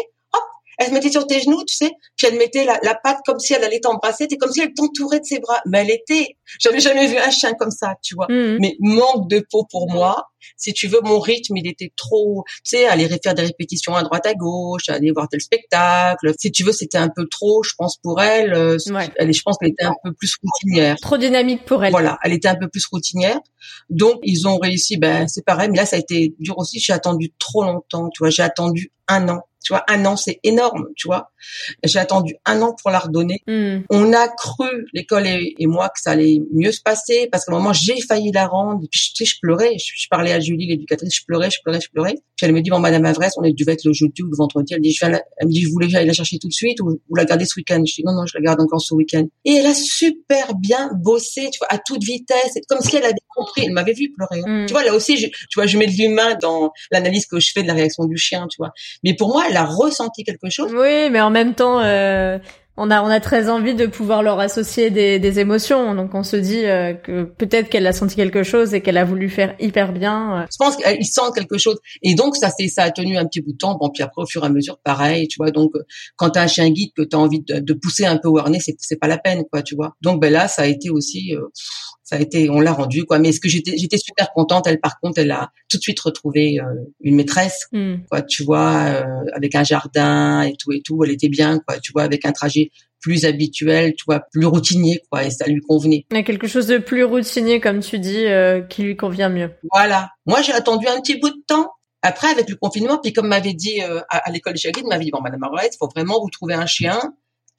elle se mettait sur tes genoux, tu sais, puis elle mettait la, la patte comme si elle allait t'embrasser, c'était comme si elle t'entourait de ses bras. Mais elle était, j'avais jamais vu un chien comme ça, tu vois.
Mm.
Mais manque de peau pour moi. Si tu veux, mon rythme, il était trop, tu sais, aller faire des répétitions à droite à gauche, aller voir tel spectacle. Si tu veux, c'était un peu trop, je pense, pour elle.
Ouais.
Elle, je pense qu'elle était un peu plus routinière.
Trop dynamique pour elle.
Voilà, elle était un peu plus routinière. Donc, ils ont réussi, ben, c'est pareil. Mais là, ça a été dur aussi. J'ai attendu trop longtemps, tu vois. J'ai attendu un an. Tu vois, un an, c'est énorme, tu vois. J'ai attendu un an pour la redonner.
Mm.
On a cru, l'école et, et, moi, que ça allait mieux se passer parce qu'à un moment, j'ai failli la rendre. Et puis, tu sais, je pleurais. Je, je, parlais à Julie, l'éducatrice, je pleurais, je pleurais, je pleurais. Puis elle me dit, bon, Madame Avresse, on est dû être le jeudi ou le vendredi. Elle, dit, je la, elle me dit, je voulais j'aille la chercher tout de suite ou, ou la garder ce week-end. Je dis, non, non, je la garde encore ce week-end. Et elle a super bien bossé, tu vois, à toute vitesse. Comme si elle avait compris. Elle m'avait vu pleurer. Hein.
Mm.
Tu vois, là aussi, je, tu vois, je mets de l'humain dans l'analyse que je fais de la réaction du chien, tu vois. Mais pour moi, elle a ressenti quelque chose.
Oui, mais en même temps, euh, on a on a très envie de pouvoir leur associer des, des émotions. Donc on se dit euh, que peut-être qu'elle a senti quelque chose et qu'elle a voulu faire hyper bien. euh.
Je pense qu'ils sentent quelque chose. Et donc ça c'est ça a tenu un petit bout de temps. Bon puis après au fur et à mesure pareil, tu vois. Donc quand t'as un chien guide que t'as envie de, de, pousser un peu au harnais, c'est c'est pas la peine quoi, tu vois. Donc ben là ça a été aussi euh, ça a été, on l'a rendu quoi. Mais ce que j'étais, j'étais super contente. Elle, par contre, elle a tout de suite retrouvé euh, une maîtresse, mm. quoi. Tu vois, euh, avec un jardin et tout et tout. Elle était bien, quoi. Tu vois, avec un trajet plus habituel, tu vois, plus routinier, quoi. Et ça lui convenait.
Mais quelque chose de plus routinier, comme tu dis, euh, qui lui convient mieux.
Voilà. Moi, j'ai attendu un petit bout de temps. Après, avec le confinement, puis comme m'avait dit à, à l'école de Chagrin, m'avait dit bon, Madame Marguerite, il faut vraiment vous trouver un chien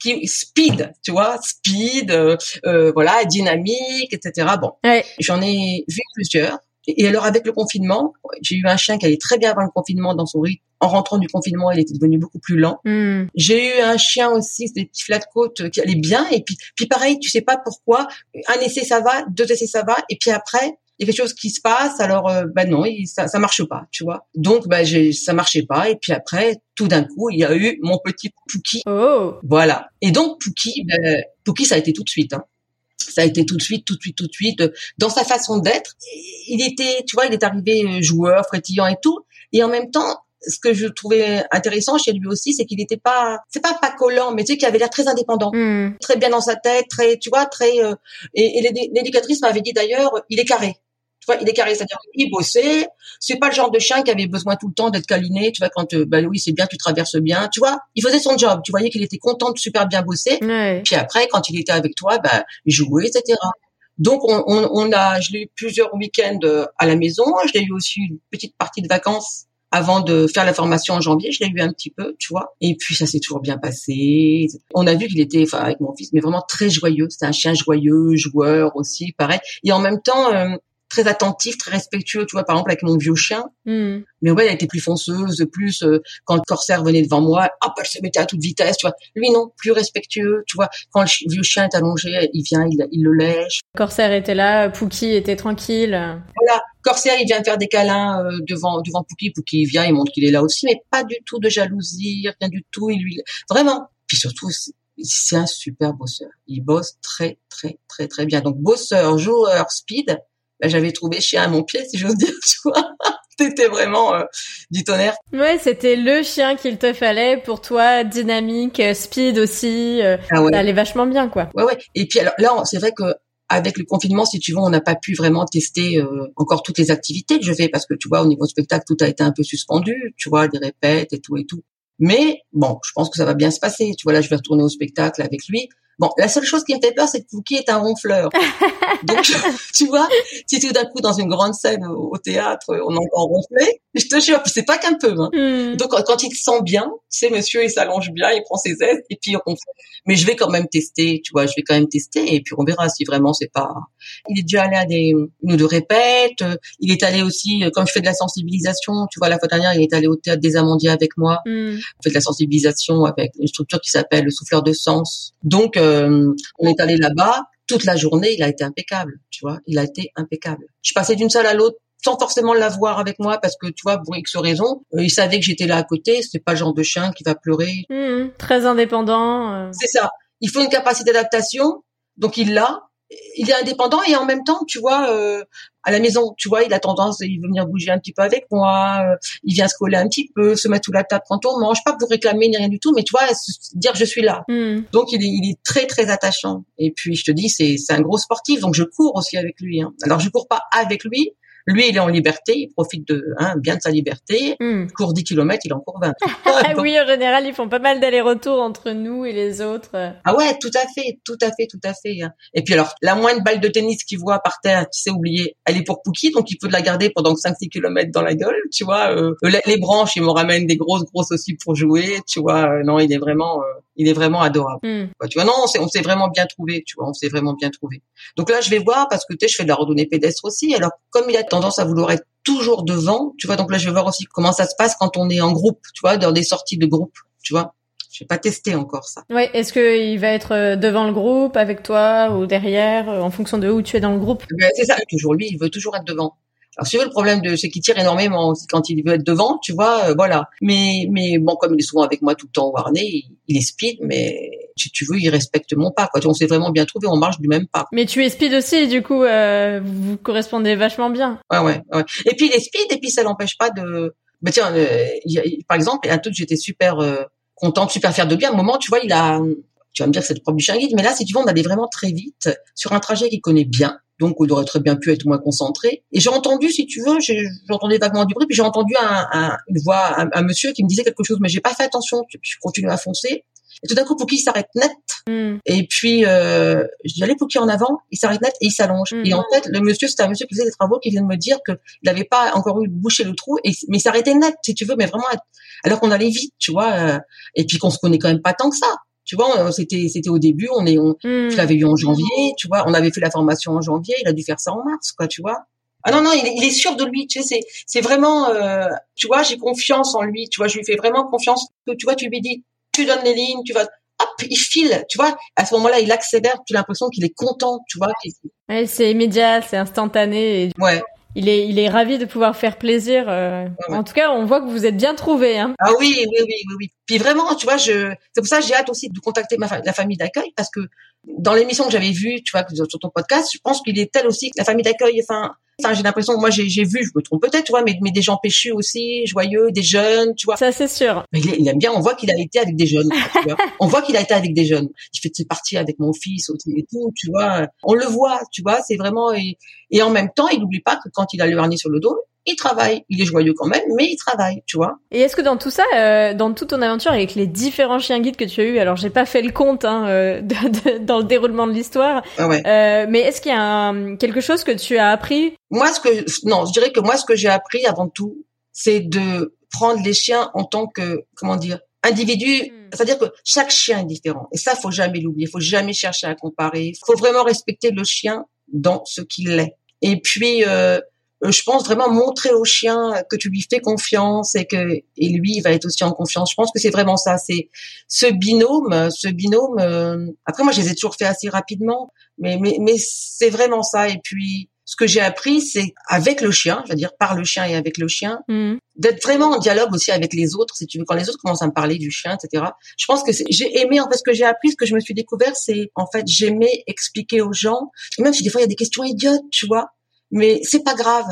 qui speed, tu vois, speed, euh, euh, voilà, dynamique, etc. Bon, j'en ai vu plusieurs. Et alors avec le confinement, j'ai eu un chien qui allait très bien avant le confinement dans son rythme. En rentrant du confinement, il était devenu beaucoup plus lent. Hmm. J'ai eu un chien aussi, des petits flat côtes qui allait bien. Et puis, puis pareil, tu sais pas pourquoi. Un essai ça va, deux essais ça va, et puis après, y a quelque chose qui se passe, alors euh, bah non, ça ça marche pas, tu vois. Donc bah j'ai ça marchait pas et puis après tout d'un coup, il y a eu mon petit Pouki.
Oh.
Voilà. Et donc Pouki ben, Pouki ça a été tout de suite hein. Ça a été tout de suite, tout de suite, tout de suite. Dans sa façon d'être, il était, tu vois, il est arrivé euh, joueur, frétillant et tout. Et en même temps, ce que je trouvais intéressant chez lui aussi, c'est qu'il n'était pas, c'est pas pas collant, mais tu sais qu'il avait l'air très indépendant, hmm. très bien dans sa tête, très, tu vois, très. Euh, et, et l'éducatrice m'avait dit d'ailleurs, il est carré. Tu vois, il est carré, c'est-à-dire qu'il bossait. C'est pas le genre de chien qui avait besoin tout le temps d'être câliné. Tu vois, quand euh, bah oui, c'est bien, tu traverses bien. Tu vois, il faisait son job. Tu voyais qu'il était content de super bien bosser. Puis après, quand il était avec toi, bah il jouait, etc. Donc on, on, on a, je l'ai eu plusieurs week-ends euh, à la maison. Je l'ai eu aussi une petite partie de vacances avant de faire la formation en janvier, je l'ai eu un petit peu, tu vois. Et puis ça s'est toujours bien passé. On a vu qu'il était, enfin avec mon fils, mais vraiment très joyeux. C'était un chien joyeux, joueur aussi, pareil. Et en même temps, euh, très attentif, très respectueux, tu vois, par exemple avec mon vieux chien. Hmm. Mais ouais, elle était plus fonceuse, plus euh, quand le corsaire venait devant moi, hop, elle se mettait à toute vitesse, tu vois. Lui non, plus respectueux, tu vois. Quand le vieux chien est allongé, il vient, il, il le lèche.
Corsaire était là, Pouki était tranquille.
Voilà, Corsaire, il vient faire des câlins euh, devant devant Pouki il vient, il montre qu'il est là aussi, mais pas du tout de jalousie, rien du tout. Il lui, vraiment. Puis surtout, c'est un super bosseur. Il bosse très très très très bien. Donc bosseur, joueur, speed bah, j'avais trouvé chien à mon pied, si j'ose dire, tu vois. T'étais vraiment euh, du tonnerre.
Ouais, c'était le chien qu'il te fallait pour toi, dynamique, euh, speed aussi. Euh, ah Ça allait vachement bien, quoi.
Ouais, ouais. Et puis alors là, c'est vrai que avec le confinement, si tu veux, on n'a pas pu vraiment tester encore toutes les activités que je fais parce que tu vois, au niveau spectacle, tout a été un peu suspendu, tu vois, des répètes et tout et tout. Mais bon, je pense que ça va bien se passer. Tu vois, là, je vais retourner au spectacle avec lui. Bon, la seule chose qui me fait peur, c'est que Fouki est un ronfleur. Donc, tu vois, si tout d'un coup, dans une grande scène au, théâtre, on entend ronfler, je te jure, c'est pas qu'un peu. Hein. Hmm. Donc, quand, il se sent bien, tu sais, monsieur, il s'allonge bien, il prend ses aises, et puis on Mais je vais quand même tester, tu vois, je vais quand même tester, et puis on verra si vraiment c'est pas... Il est déjà allé à des, une ou deux répètes, il est allé aussi, comme je fais de la sensibilisation, tu vois, la fois dernière, il est allé au théâtre des Amandiers avec moi, hmm. je fais de la sensibilisation avec une structure qui s'appelle le souffleur de sens. Donc, euh, euh, on est allé là-bas toute la journée, il a été impeccable, tu vois, il a été impeccable. Je passais d'une salle à l'autre sans forcément l'avoir avec moi parce que tu vois pour X raison, euh, il savait que j'étais là à côté, c'est pas le genre de chien qui va pleurer.
Mmh, très indépendant. Euh.
C'est ça. Il faut une capacité d'adaptation, donc il l'a il est indépendant et en même temps, tu vois, euh, à la maison, tu vois, il a tendance à venir bouger un petit peu avec moi, euh, il vient se coller un petit peu, se mettre sous la table quand on mange, pas pour réclamer ni rien du tout, mais tu vois, dire je suis là. Hmm. Donc il est, il est très très attachant. Et puis je te dis, c'est c'est un gros sportif, donc je cours aussi avec lui. Hein. Alors je cours pas avec lui, lui, il est en liberté, il profite de hein, bien de sa liberté. Hmm. Il court 10 km, il en court 20.
oui, en général, ils font pas mal d'allers-retours entre nous et les autres.
Ah ouais, tout à fait, tout à fait, tout à fait. Hein. Et puis alors, la moindre balle de tennis qu'il voit par terre, qui s'est oublié, elle est pour Pookie, donc il peut la garder pendant 5-6 km dans la gueule, tu vois. Euh, les, branches, il me ramène des grosses, grosses aussi pour jouer, tu vois. Euh, non, il est vraiment... Euh, il est vraiment adorable. Hmm. Tu vois, non, on s'est vraiment bien trouvé, tu vois, on s'est vraiment bien trouvé. Donc là, je vais voir parce que tu sais, je fais de la randonnée pédestre aussi. Alors, comme il a tendance à vouloir être toujours devant, tu vois, donc là, je vais voir aussi comment ça se passe quand on est en groupe, tu vois, dans des sorties de groupe, tu vois. Je n'ai pas testé encore ça.
Ouais, est-ce qu'il va être euh, devant le groupe, avec toi ou derrière, euh, en fonction de où tu es dans le groupe?
Ben, C'est ça, toujours lui, il veut toujours être devant. Alors, si vous le problème de, c'est qu'il tire énormément quand il veut être devant, tu vois, euh, voilà. Mais, mais bon, comme il est souvent avec moi tout le temps au harnais, il, est speed, mais si tu veux, il respecte mon pas, quoi. On s'est vraiment bien trouvé, on marche du même pas.
Mais tu es speed aussi, du coup, euh, vous correspondez vachement bien.
Ouais, ouais, ouais. Et puis il est speed, et puis ça l'empêche pas de. Bah tiens, euh, par exemple, un truc, j'étais super euh, contente, super fière de lui. À un moment, tu vois, il a Tu vas me dire que c'est le propre du chien guide, mais là, si tu veux, on allait vraiment très vite sur un trajet qu'il connaît bien. Donc, il aurait très bien pu être moins concentré. Et j'ai entendu, si tu veux, j'entendais vaguement du bruit, puis j'ai entendu un, une voix, un, monsieur qui me disait quelque chose, mais j'ai pas fait attention. Je continue à foncer. Et tout d'un coup, Pouki s'arrête net. Hmm. Et puis, euh, je dis, allez, Pouki en avant. Il s'arrête net et il s'allonge. Et en hmm. fait, le monsieur, c'était un monsieur qui faisait des travaux qui vient de me dire qu'il n'avait pas encore eu bouché le trou, et, mais il s'arrêtait net, si tu veux, mais vraiment, alors qu'on allait vite, tu vois. Euh, et puis qu'on se connaît quand même pas tant que ça. Tu vois, c'était c'était au début, on est, on, je l'avais eu en janvier, tu vois, on avait fait la formation en janvier, il a dû faire ça en mars, quoi, tu vois. Ah non non, il est, il est sûr de lui, tu sais, c'est c'est vraiment, euh, tu vois, j'ai confiance en lui, tu vois, je lui fais vraiment confiance. Que tu vois, tu lui dis, tu donnes les lignes, tu vas, hop, il file, tu vois. À ce moment-là, il accélère, tu as l'impression qu'il est content, tu vois.
Ouais, c'est immédiat, c'est instantané. Et...
Ouais
il est, il est ravi de pouvoir faire plaisir. Euh. En tout cas, on voit que vous êtes bien trouvé. Hein.
Ah oui, oui, oui, oui, oui. Puis vraiment, tu vois, je, c'est pour ça que j'ai hâte aussi de contacter ma la famille d'accueil parce que dans l'émission que j'avais vue, tu vois, sur ton podcast, je pense qu'il est tel aussi que la famille d'accueil, enfin, Enfin, j'ai l'impression, moi, j'ai, j'ai vu, je me trompe peut-être, tu vois, mais, mais des gens péchus aussi, joyeux, des jeunes, tu vois.
Ça, c'est sûr.
Mais il, aime bien, on voit qu'il a été avec des jeunes. tu vois. On voit qu'il a été avec des jeunes. Il fait ses parties avec mon fils et tout, tu vois. On le voit, tu vois, c'est vraiment, et, et en même temps, il n'oublie pas que quand il a le harnais sur le dos, il travaille. Il est joyeux quand même, mais il travaille, tu vois.
Et est-ce que dans tout ça, euh, dans toute ton aventure avec les différents chiens guides que tu as eu, alors j'ai pas fait le compte hein, euh, de, dans le déroulement de l'histoire,
ah ouais.
euh, mais est-ce qu'il y a quelque chose que tu as appris?
Moi, ce que non, je dirais que moi, ce que j'ai appris avant tout, c'est de prendre les chiens en tant que comment dire individu. Hmm. C'est-à-dire que chaque chien est différent, et ça, faut jamais l'oublier. Faut jamais chercher à comparer. Faut vraiment respecter le chien dans ce qu'il est. Et puis, euh, je pense vraiment montrer au chien que tu lui fais confiance et que et lui il va être aussi en confiance. Je pense que c'est vraiment ça. C'est ce binôme, ce binôme. Euh, après moi je les ai toujours fait assez rapidement, mais mais mais c'est vraiment ça. Et puis ce que j'ai appris, c'est avec le chien, je veux dire par le chien et avec le chien, mmh. d'être vraiment en dialogue aussi avec les autres. Si tu veux, quand les autres commencent à me parler du chien, etc. Je pense que j'ai aimé en fait ce que j'ai appris, ce que je me suis découvert, c'est en fait j'aimais expliquer aux gens, même si des fois il y a des questions idiotes, tu vois mais c'est pas grave.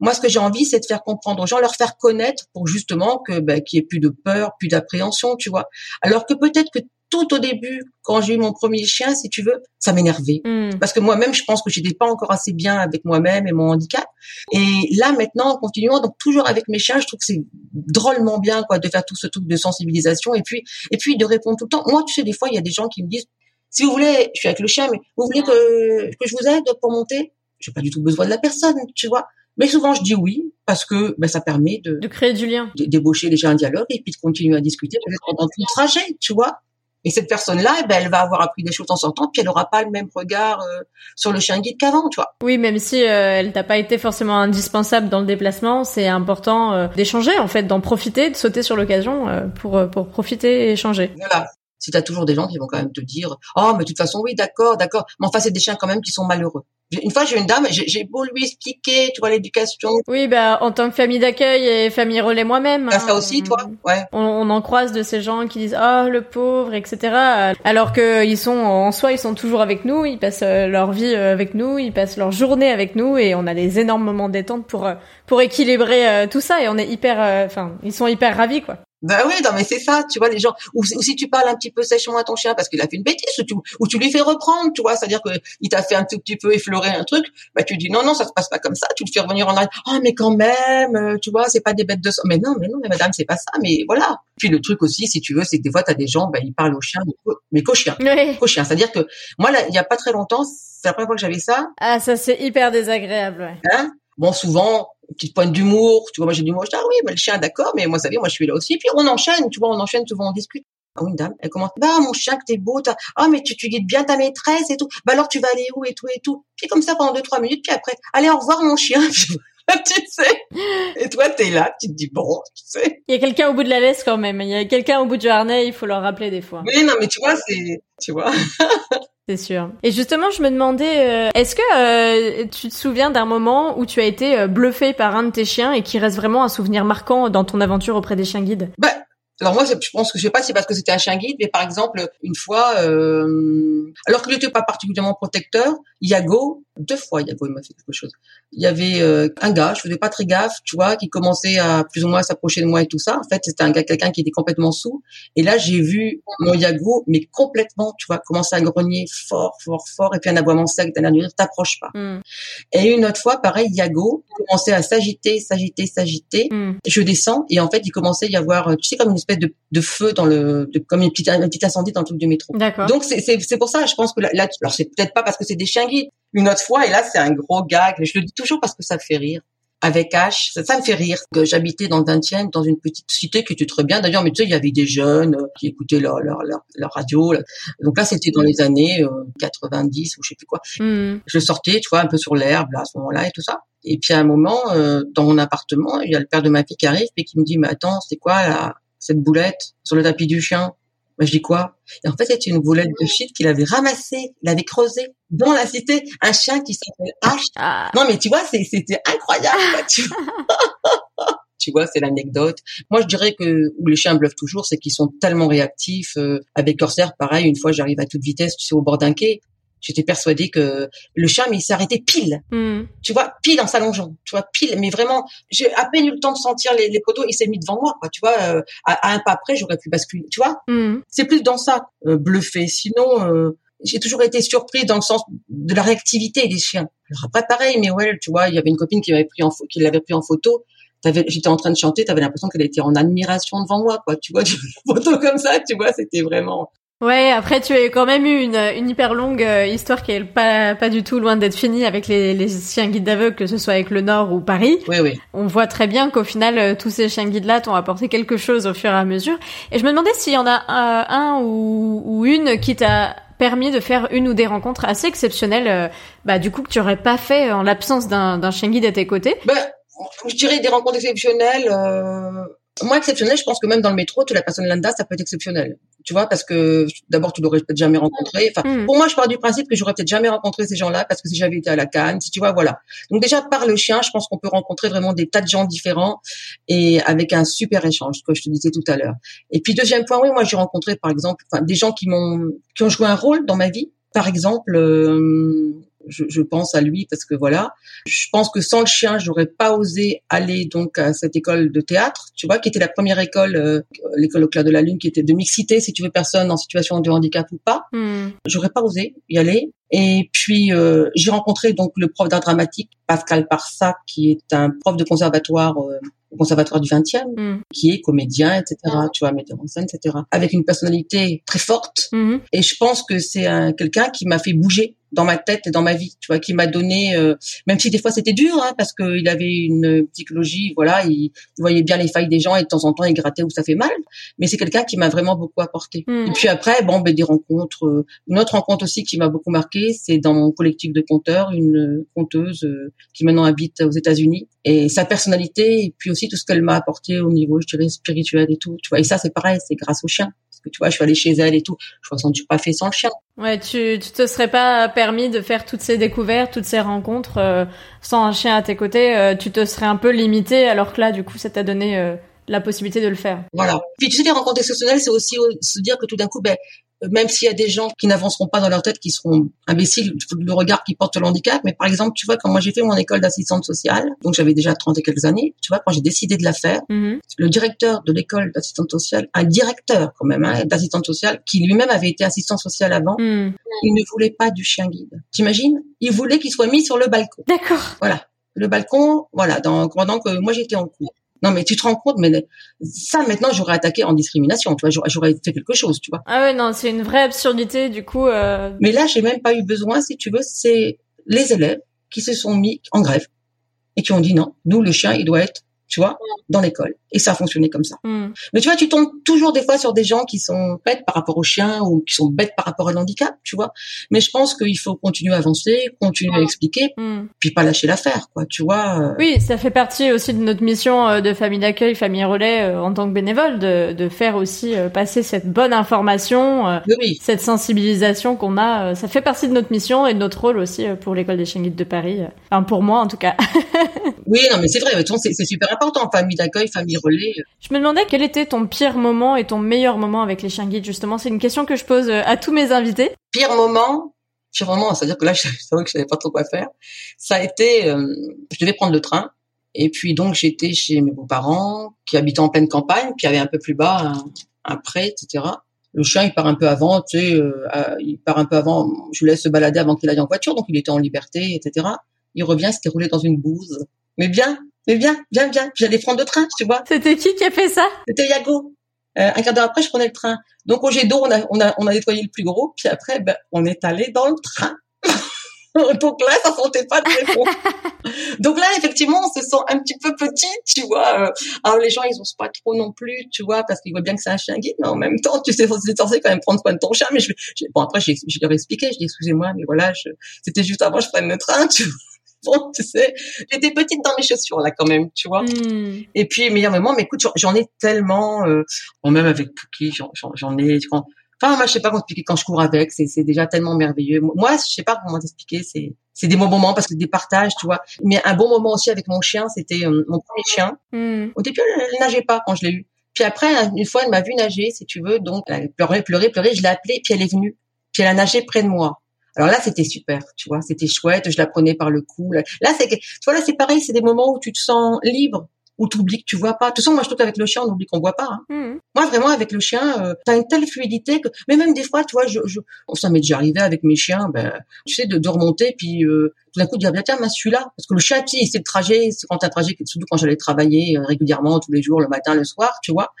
Moi, ce que j'ai envie, c'est de faire comprendre aux gens, leur faire connaître pour justement que ben, qu'il y ait plus de peur, plus d'appréhension, tu vois. Alors que peut-être que tout au début, quand j'ai eu mon premier chien, si tu veux, ça m'énervait. Hmm. Parce que moi-même, je pense que j'étais pas encore assez bien avec moi-même et mon handicap. Et là, maintenant, en continuant, donc toujours avec mes chiens, je trouve que c'est drôlement bien, quoi, de faire tout ce truc de sensibilisation et puis, et puis de répondre tout le temps. Moi, tu sais, des fois, il y a des gens qui me disent, si vous voulez, je suis avec le chien, mais vous voulez que, que je vous aide pour monter? J'ai pas du tout besoin de la personne, tu vois. Mais souvent, je dis oui parce que ben, ça permet de,
de créer du lien,
débaucher déjà un dialogue et puis de continuer à discuter pendant tout le trajet, tu vois. Et cette personne-là, eh ben, elle va avoir appris des choses en sortant, puis elle aura pas le même regard euh, sur le chien guide qu'avant, tu vois.
Oui, même si euh, elle t'a pas été forcément indispensable dans le déplacement, c'est important euh, d'échanger, en fait, d'en profiter, de sauter sur l'occasion pour pour profiter et échanger.
Voilà. Si t'as toujours des gens qui vont quand même te dire, oh, mais de toute façon, oui, d'accord, d'accord. Mais enfin, c'est des chiens quand même qui sont malheureux. Une fois, j'ai une dame, j'ai beau lui expliquer, tu vois, l'éducation.
Oui, bah, en tant que famille d'accueil et famille relais moi-même.
T'as ça hein, aussi, toi? Ouais.
On, on, en croise de ces gens qui disent, oh, le pauvre, etc. Alors que ils sont, en soi, ils sont toujours avec nous, ils passent euh, leur vie euh, avec nous, ils passent leur journée avec nous et on a des énormes moments détente pour, euh, pour équilibrer tout ça et on est hyper, enfin, ils sont hyper ravis, quoi.
Ben oui, non mais c'est ça, tu vois les gens. Ou, si tu parles un petit peu sèchement à ton chien parce qu'il a fait une bêtise, ou tu, ou tu lui fais reprendre, tu vois, c'est-à-dire que il t'a fait un tout petit peu effleurer un truc, bah tu dis non non ça se passe pas comme ça, tu le fais revenir en arrière. Oh mais quand même, euh, tu vois, c'est pas des bêtes de sang. Mais non mais non mais madame c'est pas ça, mais voilà. Puis le truc aussi, si tu veux, c'est que des fois t'as des gens, ben ils parlent au chien, mais qu'au chien, qu'au chien. C'est-à-dire que moi là, il y a pas très longtemps, c'est la première fois que j'avais ça.
Ah ça c'est hyper désagréable. Ouais.
Hein? Bon souvent petite pointe d'humour, tu vois, moi j'ai du humour, je dis, ah oui, mais le chien, d'accord, mais moi, ça savez, moi, je suis là aussi. Puis on enchaîne, tu vois, on enchaîne, souvent on discute. Ah une dame, elle commence, bah, mon chien, que t'es beau, ah, mais tu, tu guides bien ta maîtresse et tout. Bah, alors, tu vas aller où et tout et tout. Puis comme ça, pendant deux, trois minutes, puis après, allez, au revoir, mon chien. tu sais. Et toi, t'es là, tu te dis, bon, tu sais.
Il y a quelqu'un au bout de la laisse quand même. Il y a quelqu'un au bout du harnais, il faut leur rappeler des fois.
Oui, non, mais tu vois, c'est, tu vois.
C'est sûr. Et justement, je me demandais, euh, est-ce que euh, tu te souviens d'un moment où tu as été euh, bluffé par un de tes chiens et qui reste vraiment un souvenir marquant dans ton aventure auprès des chiens guides?
Bah, alors moi, je pense que je sais pas si c'est parce que c'était un chien guide, mais par exemple, une fois, alors qu'il n'était pas particulièrement protecteur, Yago, deux fois Yago il m'a fait quelque chose. Il y avait euh, un gars, je faisais pas très gaffe, tu vois, qui commençait à plus ou moins s'approcher de moi et tout ça. En fait, c'était un gars, quelqu'un qui était complètement sous. Et là, j'ai vu mon Yago, mais complètement, tu vois, commencer à grogner fort, fort, fort, et puis un aboiement sec, d'un dire t'approches pas.
Mm.
Et une autre fois, pareil, Yago commençait à s'agiter, s'agiter, s'agiter.
Mm.
Je descends et en fait, il commençait à y avoir, tu sais, comme une espèce de, de feu dans le, de, comme une petite, un petit incendie dans le truc du métro.
D'accord.
Donc c'est c'est c'est pour ça, je pense que là, là alors c'est peut-être pas parce que c'est des chiens guides. Une autre fois et là c'est un gros gag. Je le dis toujours parce que ça me fait rire. Avec H, ça, ça me fait rire. Que j'habitais dans le 20e, dans une petite cité qui était très bien. D'ailleurs, mais tu sais, il y avait des jeunes euh, qui écoutaient leur leur leur, leur radio. Donc là, c'était dans les années euh, 90 ou je sais plus quoi.
Mm.
Je sortais, tu vois, un peu sur l'herbe là à ce moment-là et tout ça. Et puis à un moment, euh, dans mon appartement, il y a le père de ma fille qui arrive et qui me dit, mais attends, c'est quoi là, cette boulette sur le tapis du chien? Bah, je dis quoi? Et en fait, c'était une boulette de shit qu'il avait ramassée, il avait creusé dans la cité, un chien qui s'appelle H.
Ah.
Non, mais tu vois, c'est- c'était incroyable. quoi, tu vois. Tu vois, c'est l'anecdote. Moi, je dirais que où les chiens bluffent toujours, c'est qu'ils sont tellement réactifs. euh, avec Corsair, pareil, une fois, j'arrive à toute vitesse, tu sais, au bord d'un quai. J'étais persuadée que le chien, mais il s'est arrêté pile.
Mm.
tu vois, pile en s'allongeant, tu vois, pile, mais vraiment, j'ai à peine eu le temps de sentir les, les poteaux, il s'est mis devant moi, quoi, tu vois, euh, à, à un pas près, j'aurais pu basculer, tu vois,
Mm.
c'est plus dans ça, euh, bluffé, sinon, euh, j'ai toujours été surpris dans le sens de la réactivité des chiens. Alors après, pareil, mais ouais, tu vois, il y avait une copine qui m'avait pris en, qui l'avait pris en photo, j'étais en train de chanter, t'avais l'impression qu'elle était en admiration devant moi, quoi, tu vois, une photo comme ça, tu vois, c'était vraiment,
Ouais, après tu as quand même eu une, une hyper longue euh, histoire qui est pas, pas du tout loin d'être finie avec les, les chiens guides d'aveugles, que ce soit avec le Nord ou Paris.
oui, oui.
On voit très bien qu'au final, euh, tous ces chiens guides-là t'ont apporté quelque chose au fur et à mesure. Et je me demandais s'il y en a un, un ou, ou une qui t'a permis de faire une ou des rencontres assez exceptionnelles, euh, bah du coup que tu aurais pas fait en l'absence d'un chien guide à tes côtés.
Ben, je dirais des rencontres exceptionnelles. Euh... Moi, exceptionnel, je pense que même dans le métro, tu la personne lambda, ça peut être exceptionnel. Tu vois, parce que d'abord, tu l'aurais peut-être jamais rencontré. Enfin,
Mm.
pour moi, je pars du principe que j'aurais peut-être jamais rencontré ces gens-là, parce que si j'avais été à la Cannes, si tu vois, voilà. Donc déjà, par le chien, je pense qu'on peut rencontrer vraiment des tas de gens différents et avec un super échange, comme je te disais tout à l'heure. Et puis deuxième point, oui, moi, j'ai rencontré, par exemple, enfin, des gens qui m'ont, qui ont joué un rôle dans ma vie. Par exemple, euh, je, je pense à lui parce que voilà, je pense que sans le chien, j'aurais pas osé aller donc à cette école de théâtre, tu vois, qui était la première école, euh, l'école au clair de la lune, qui était de mixité, si tu veux, personne en situation de handicap ou pas.
Hmm.
J'aurais pas osé y aller. Et puis euh, j'ai rencontré donc le prof d'art dramatique Pascal Parsac, qui est un prof de conservatoire euh, au conservatoire du 20e,
Hmm.
qui est comédien, etc. Tu vois, metteur en scène, etc. Avec une personnalité très forte.
Mhm.
Et je pense que c'est un quelqu'un qui m'a fait bouger dans ma tête et dans ma vie, tu vois, qui m'a donné, euh, même si des fois c'était dur, hein, parce qu'il avait une psychologie, voilà, il, il voyait bien les failles des gens et de temps en temps il grattait où ça fait mal, mais c'est quelqu'un qui m'a vraiment beaucoup apporté.
Mm.
Et puis après, bon, ben des rencontres, euh, une autre rencontre aussi qui m'a beaucoup marqué, c'est dans mon collectif de conteurs, une conteuse euh, qui maintenant habite aux États-Unis, et sa personnalité et puis aussi tout ce qu'elle m'a apporté au niveau, je dirais, spirituel et tout, tu vois, et ça c'est pareil, c'est grâce au chien. Parce que tu vois, je suis allée chez elle et tout. Je crois que pas fait sans le chien.
Ouais, tu, tu te serais pas permis de faire toutes ces découvertes, toutes ces rencontres euh, sans un chien à tes côtés. euh, tu te serais un peu limité, alors que là, du coup, ça t'a donné euh, la possibilité de le faire.
Voilà. Puis tu sais, les rencontres exceptionnelles, c'est aussi se dire que tout d'un coup, ben, même s'il y a des gens qui n'avanceront pas dans leur tête, qui seront imbéciles, le regard qui porte le handicap, mais par exemple, tu vois, quand moi j'ai fait mon école d'assistante sociale, donc j'avais déjà 30 et quelques années, tu vois, quand j'ai décidé de la faire,
Mhm.
le directeur de l'école d'assistante sociale, un directeur quand même, hein, d'assistante sociale, qui lui-même avait été assistant social avant,
Hmm.
il ne voulait pas du chien guide. T'imagines? Il voulait qu'il soit mis sur le balcon.
D'accord.
Voilà. Le balcon, voilà, dans, pendant que moi j'étais en cours. Non, mais tu te rends compte, mais ça maintenant j'aurais attaqué en discrimination, tu vois, j'aurais- fait quelque chose, tu vois.
Ah ouais, non, c'est une vraie absurdité, du coup. Euh...
Mais là, j'ai même pas eu besoin, si tu veux, c'est les élèves qui se sont mis en grève et qui ont dit non, nous le chien, il doit être, tu vois, dans l'école. Et ça a fonctionné comme ça.
hmm.
Mais tu vois, tu tombes toujours des fois sur des gens qui sont bêtes par rapport au chien ou qui sont bêtes par rapport à l'handicap, tu vois. Mais je pense qu'il faut continuer à avancer, continuer à expliquer,
Hmm.
puis pas lâcher l'affaire, quoi. Tu vois. euh,
Oui, ça fait partie aussi de notre mission euh, de famille d'accueil, famille relais euh, en tant que bénévole, de, de faire aussi passer cette bonne information,
oui,
cette sensibilisation qu'on a. ça fait partie de notre mission et de notre rôle aussi pour l'école des chiens guides de Paris. Enfin, pour moi en tout cas.
Oui, non, mais c'est vrai. c'est super important. Famille d'accueil, famille relais.
Je me demandais quel était ton pire moment et ton meilleur moment avec les chiens guides, justement. C'est une question que je pose euh, à tous mes invités.
Pire moment, puis vraiment, c'est-à-dire que là, je savais que je savais pas trop quoi faire. Ça a été, euh, je devais prendre le train. Et puis donc j'étais chez mes beaux-parents qui habitaient en pleine campagne, y avait un peu plus bas un, un pré, etc. Le chien il part un peu avant, tu sais, euh, il part un peu avant. Je le laisse se balader avant qu'il aille en voiture, donc il était en liberté, etc. Il revient, c'était roulé dans une bouse. Mais bien, mais bien, bien, bien. J'allais prendre le train, tu vois.
C'était qui qui a fait ça?
C'était Yago. Euh, un quart d'heure après, je prenais le train. Donc au jet d'eau, on a, on a, on a nettoyé le plus gros, puis après, ben, on est allé dans le train. Donc là, ça sentait pas très bon. Donc là, effectivement, on se sent un petit peu petit, tu vois. Alors les gens, ils osent pas trop non plus, tu vois, parce qu'ils voient bien que c'est un chien guide, mais en même temps, tu sais, c'est censé quand même prendre soin de ton chien. Mais je, bon, après, je, je leur ai expliqué, je dis excusez-moi, mais voilà, c'était juste avant, je prenne le train, tu vois. Tu sais, j'étais petite dans mes chaussures là quand même, tu vois.
Hmm.
Et puis meilleur moment, mais écoute, j'en ai tellement, euh, bon, même avec Pouki, j'en ai. Quand, enfin, moi, je sais pas comment expliquer quand je cours avec, c'est déjà tellement merveilleux. Moi, je sais pas comment t'expliquer, c'est c'est des bons moments parce que des partages, tu vois. Mais un bon moment aussi avec mon chien, c'était euh, mon premier chien.
Hmm.
Au début, elle, elle nageait pas quand je l'ai eu. Puis après, une fois, elle m'a vu nager, si tu veux, donc elle pleurait, pleurait, pleurait. Je l'ai appelée, puis elle est venue. Puis elle a nagé près de moi. Alors là, c'était super, tu vois, c'était chouette, je la prenais par le cou. Là, c'est, tu vois, là, c'est pareil, c'est des moments où tu te sens libre, où tu oublies que tu vois pas. De toute façon, moi, je trouve qu'avec le chien, on oublie qu'on voit pas. Hein.
Hmm.
Moi, vraiment, avec le chien, euh, t'as une telle fluidité que, mais même des fois, tu vois, je, je... Bon, ça m'est déjà arrivé avec mes chiens, ben, tu sais, de, de remonter, puis euh, tout d'un coup, de dire, bien, tiens, mais celui-là, parce que le chien, tu sais, c'est le trajet, c'est quand un trajet, surtout quand j'allais travailler euh, régulièrement, tous les jours, le matin, le soir, tu vois,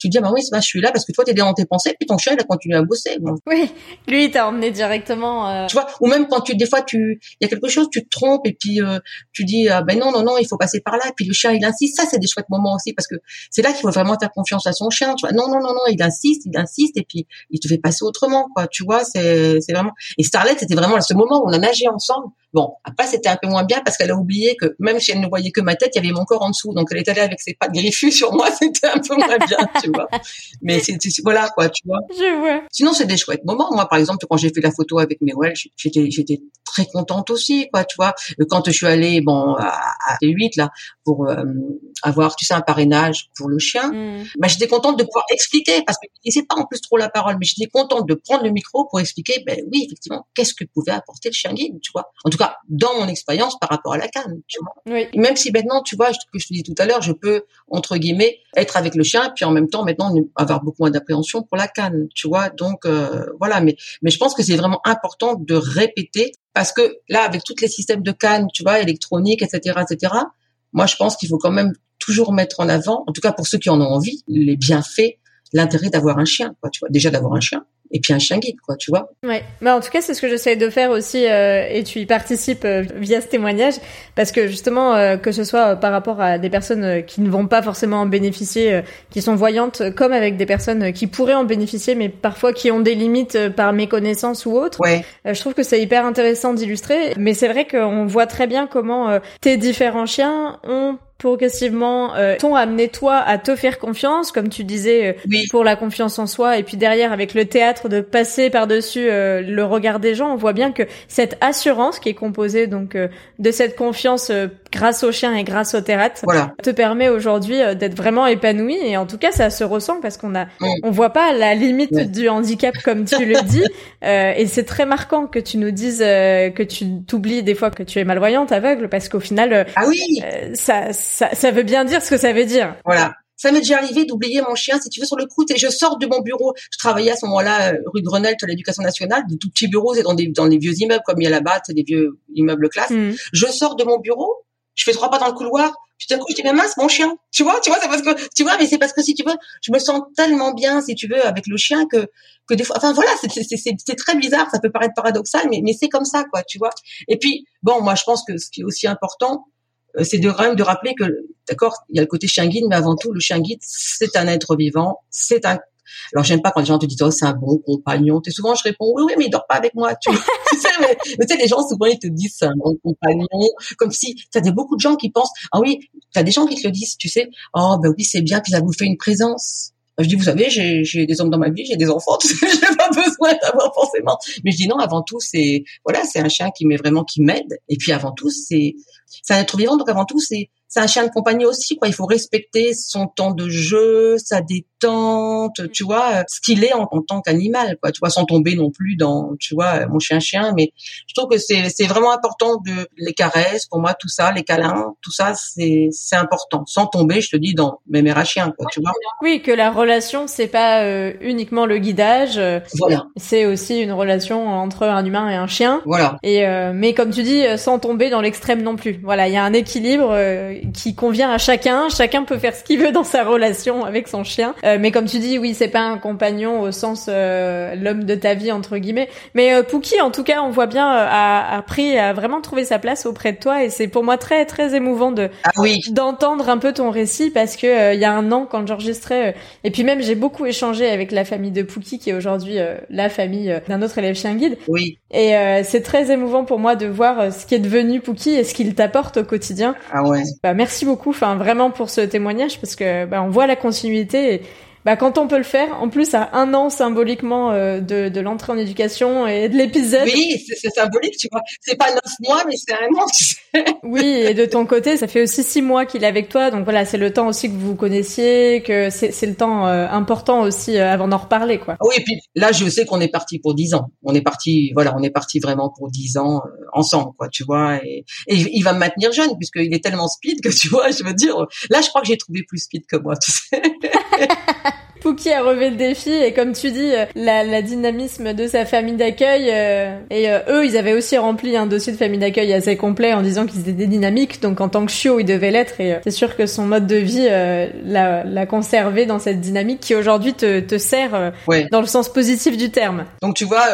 tu te dis, bah oui, c'est pas celui-là, parce que toi, t'es dans tes pensées, puis ton chien, il a continué à bosser. Bon.
Oui, lui, il t'a emmené directement. euh,
Tu vois, ou même quand tu, des fois, tu, il y a quelque chose, tu te trompes, et puis euh, tu dis, ah, ben non, non, non, il faut passer par là, et puis le chien, il insiste. C'est des chouettes moments aussi, parce que c'est là qu'il faut vraiment faire confiance à son chien. Tu vois, non, non, non, non, il insiste, il insiste, et puis il te fait passer autrement, quoi. Tu vois, c'est, c'est vraiment. Et Starlet, c'était vraiment ce moment où on a nagé ensemble. Bon, après, c'était un peu moins bien parce qu'elle a oublié que même si elle ne voyait que ma tête, il y avait mon corps en dessous. Donc, elle est allée avec ses pattes griffues sur moi. C'était un peu moins bien, tu vois. Mais c'est, voilà, quoi, tu vois.
Je vois.
Sinon, c'est des chouettes moments. Moi, par exemple, quand j'ai fait la photo avec Mewell, j'étais, j'étais très contente aussi, quoi, tu vois. Euh, Quand je suis allée, bon, à, à T8, là, pour euh, avoir, tu sais, un parrainage pour le chien,
Hmm.
bah, j'étais contente de pouvoir expliquer, parce que je pas en plus trop la parole, mais j'étais contente de prendre le micro pour expliquer, ben oui, effectivement, qu'est-ce que pouvait apporter le chien guide, tu vois. En tout cas, dans mon expérience par rapport à la canne, tu vois.
Oui.
Même si maintenant, tu vois, que je te dis tout à l'heure, je peux, entre guillemets, être avec le chien, puis en même temps, maintenant, avoir beaucoup moins d'appréhension pour la canne, tu vois. Donc, euh, voilà. Mais, mais je pense que c'est vraiment important de répéter, parce que là, avec tous les systèmes de canne, tu vois, électroniques, etc., etc., moi, je pense qu'il faut quand même toujours mettre en avant, en tout cas pour ceux qui en ont envie, les bienfaits, l'intérêt d'avoir un chien, quoi, tu vois. Déjà d'avoir un chien, et puis un chien guide, quoi, tu vois.
Ouais, mais en tout cas, c'est ce que j'essaie de faire aussi, euh, et tu y participes euh, via ce témoignage, parce que justement, euh, que ce soit euh, par rapport à des personnes euh, qui ne vont pas forcément en bénéficier, euh, qui sont voyantes, comme avec des personnes qui pourraient en bénéficier, mais parfois qui ont des limites par méconnaissance ou autre.
Ouais.
Je trouve que c'est hyper intéressant d'illustrer, mais c'est vrai qu'on voit très bien comment euh, tes différents chiens ont progressivement euh, t'ont amené toi à te faire confiance, comme tu disais, euh,
Oui.
pour la confiance en soi, et puis derrière avec le théâtre de passer par-dessus euh, le regard des gens, on voit bien que cette assurance qui est composée donc euh, de cette confiance euh, grâce au chien et grâce au théâtre
Voilà.
te permet aujourd'hui euh, d'être vraiment épanoui et en tout cas ça se ressent parce qu'on a on voit pas la limite du handicap comme tu le dis euh, et c'est très marquant que tu nous dises euh, que tu t'oublies des fois que tu es malvoyante aveugle parce qu'au final euh,
Ah oui.
euh, ça, ça ça veut bien dire ce que ça veut dire
Voilà. Ça m'est déjà arrivé d'oublier mon chien, si tu veux, sur le coup. Et je sors de mon bureau. Je travaillais à ce moment-là rue Grenelle, à l'éducation nationale, de tout petits bureaux, c'est dans des dans les vieux immeubles comme il y a là-bas, c'est des vieux immeubles classe.
Mm.
Je sors de mon bureau, je fais trois pas dans le couloir. Puis d'un coup, je dis mais mince, mon chien. Tu vois, tu vois, c'est parce que tu vois, mais c'est parce que si tu veux, je me sens tellement bien, si tu veux, avec le chien que que des fois, enfin voilà, c'est très bizarre. Ça peut paraître paradoxal, mais mais c'est comme ça, quoi, tu vois. Et puis bon, moi, je pense que ce qui est aussi important, euh, c'est de même de rappeler que, d'accord, il y a le côté chien guide, mais avant tout, le chien guide, c'est un être vivant, c'est un. Alors j'aime pas quand les gens te disent oh c'est un bon compagnon. Et souvent je réponds oui oui mais il dort pas avec moi. Tu, tu sais mais, mais tu sais les gens souvent ils te disent c'est un bon compagnon comme si t'as des beaucoup de gens qui pensent ah oui t'as des gens qui te le disent tu sais oh ben oui c'est bien puis ça vous fait une présence. Je dis vous savez j'ai des hommes dans ma vie j'ai des enfants j'ai pas besoin d'avoir forcément. Mais je dis non avant tout c'est voilà c'est un chien qui m'est vraiment qui m'aide et puis avant tout c'est c'est un être vivant donc avant tout c'est c'est un chien de compagnie aussi, quoi. Il faut respecter son temps de jeu, sa détente, tu vois, ce qu'il est en, tant qu'animal, quoi. Tu vois, sans tomber non plus dans, tu vois, mon chien-chien. Mais je trouve que c'est, c'est vraiment important de les caresses, pour moi, tout ça, les câlins, tout ça, c'est, c'est important. Sans tomber, je te dis, dans mes mères à chien, quoi, tu vois.
Oui, que la relation, c'est pas euh, uniquement le guidage. Euh,
voilà.
C'est aussi une relation entre un humain et un chien.
Voilà.
Et euh, mais comme tu dis, sans tomber dans l'extrême non plus. Voilà, il y a un équilibre qui convient à chacun. Chacun peut faire ce qu'il veut dans sa relation avec son chien. Euh, mais comme tu dis, oui, c'est pas un compagnon au sens euh, l'homme de ta vie entre guillemets. Mais euh, Pookie, en tout cas, on voit bien a, a pris, a vraiment trouvé sa place auprès de toi. Et c'est pour moi très très émouvant de
ah oui.
d'entendre un peu ton récit parce que il y a un an quand j'enregistrais et puis même j'ai beaucoup échangé avec la famille de Pookie qui est aujourd'hui la famille d'un autre élève chien guide.
Oui.
Et c'est très émouvant pour moi de voir ce qui est devenu Pookie et ce qu'il t'apporte au quotidien.
Ah ouais.
Bah, merci beaucoup, enfin vraiment pour ce témoignage parce que bah, on voit la continuité. Et, bah, quand on peut le faire, en plus à un an symboliquement euh, de, de l'entrée en éducation et de l'épisode.
Oui, c'est symbolique, tu vois. C'est pas neuf mois, mais c'est un an. Tu sais.
oui, et de ton côté, ça fait aussi six mois qu'il est avec toi, donc voilà, c'est le temps aussi que vous connaissiez, que c'est le temps euh, important aussi euh, avant d'en reparler, quoi.
Oui, et puis là, je sais qu'on est parti pour dix ans. On est parti, voilà, on est parti vraiment pour dix ans ensemble, quoi, tu vois. Et, et il va me maintenir jeune puisqu'il est tellement speed que tu vois, je veux dire, là, je crois que j'ai trouvé plus speed que moi, tu sais.
Pouki a relevé le défi et comme tu dis, euh, la, la dynamisme de sa famille d'accueil euh, et euh, eux, ils avaient aussi rempli un dossier de famille d'accueil assez complet en disant qu'ils étaient dynamiques. Donc en tant que chiot, ils devaient l'être et c'est sûr que son mode de vie l'a conservé dans cette dynamique qui aujourd'hui te, te sert dans le sens positif du terme.
Donc tu vois.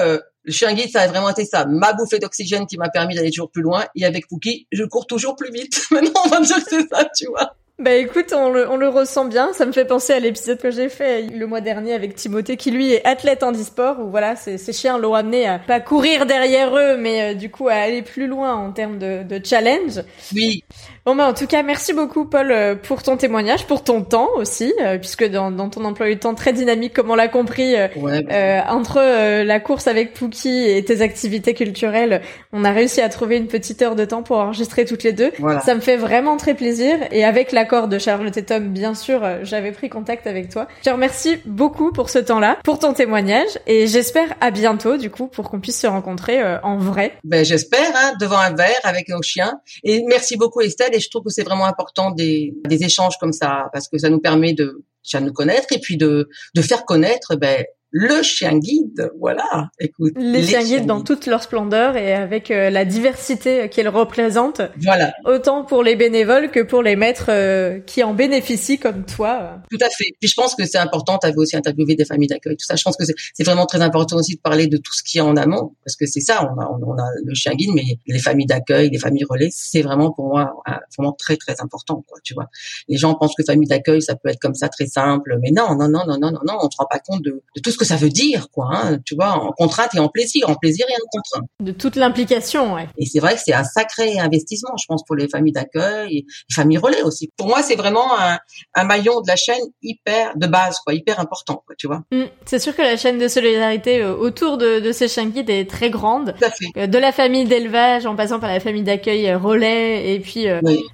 Le chien guide, ça a vraiment été ça, ma bouffée d'oxygène qui m'a permis d'aller toujours plus loin. Et avec Pookie, je cours toujours plus vite. Maintenant, on va dire que c'est ça, tu vois.
Bah écoute, on le, on le ressent bien. Ça me fait penser à l'épisode que j'ai fait le mois dernier avec Timothée, qui lui est athlète en e-sport, où voilà, ses, chiens l'ont amené à pas courir derrière eux, mais euh, du coup à aller plus loin en termes de, de challenge.
Oui.
Bon bah en tout cas, merci beaucoup Paul euh, pour ton témoignage, pour ton temps aussi, euh, puisque dans, dans, ton emploi du temps très dynamique, comme on l'a compris, euh, bah. entre la course avec Pookie et tes activités culturelles, on a réussi à trouver une petite heure de temps pour enregistrer toutes les deux. Ça me fait vraiment très plaisir. Et avec l'accord de Charlotte et Tom, bien sûr, j'avais pris contact avec toi. Je te remercie beaucoup pour ce temps-là, pour ton témoignage, et j'espère à bientôt du coup pour qu'on puisse se rencontrer en vrai.
Ben j'espère, hein, devant un verre avec nos chiens. Et merci beaucoup Estelle et je trouve que c'est vraiment important des, échanges comme ça parce que ça nous permet de déjà nous connaître et puis de, de faire connaître ben, le chien guide, voilà. Écoute,
les, chiens guides dans toute leur splendeur et avec euh, la diversité qu'ils représentent.
Voilà.
Autant pour les bénévoles que pour les maîtres euh, qui en bénéficient comme toi.
Tout à fait. Puis je pense que c'est important. Tu avais aussi interviewé des familles d'accueil, tout ça. Je pense que c'est vraiment très important aussi de parler de tout ce qui est en amont, parce que c'est ça. On a, on a le chien guide, mais les familles d'accueil, les familles relais, c'est vraiment pour moi vraiment très très important, quoi. Tu vois. Les gens pensent que famille d'accueil, ça peut être comme ça très simple, mais non, non, non, non, non, non, non. On se rend pas compte de, de tout ce que ça veut dire, quoi. Hein, tu vois, en contrainte et en plaisir, en plaisir et en contrainte.
De toute l'implication, ouais.
Et c'est vrai que c'est un sacré investissement, je pense, pour les familles d'accueil, et les familles relais aussi. Pour moi, c'est vraiment un, un, maillon de la chaîne hyper de base, quoi, hyper important, quoi, tu vois.
Mm. c'est sûr que la chaîne de solidarité euh, autour de, de ces chiens guides est très grande.
Tout à fait.
Euh, de la famille d'élevage, en passant par la famille d'accueil euh, relais, et puis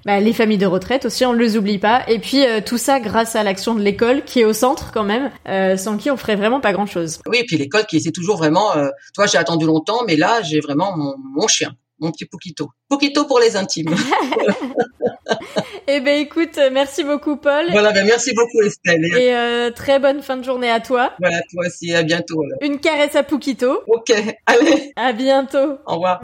bah, les familles de retraite aussi, on ne les oublie pas. Et puis tout ça grâce à l'action de l'école qui est au centre quand même, sans qui on ferait vraiment pas grand chose.
Oui, et puis l'école qui essaie toujours vraiment. Euh, toi, j'ai attendu longtemps, mais là, j'ai vraiment mon, mon chien, mon petit Poquito. Poquito pour les intimes.
eh ben écoute, merci beaucoup Paul.
Voilà, ben merci beaucoup Estelle.
Et euh, très bonne fin de journée à toi.
Voilà, toi aussi, à bientôt.
Une caresse à Poquito.
Ok, allez.
À bientôt.
Au revoir.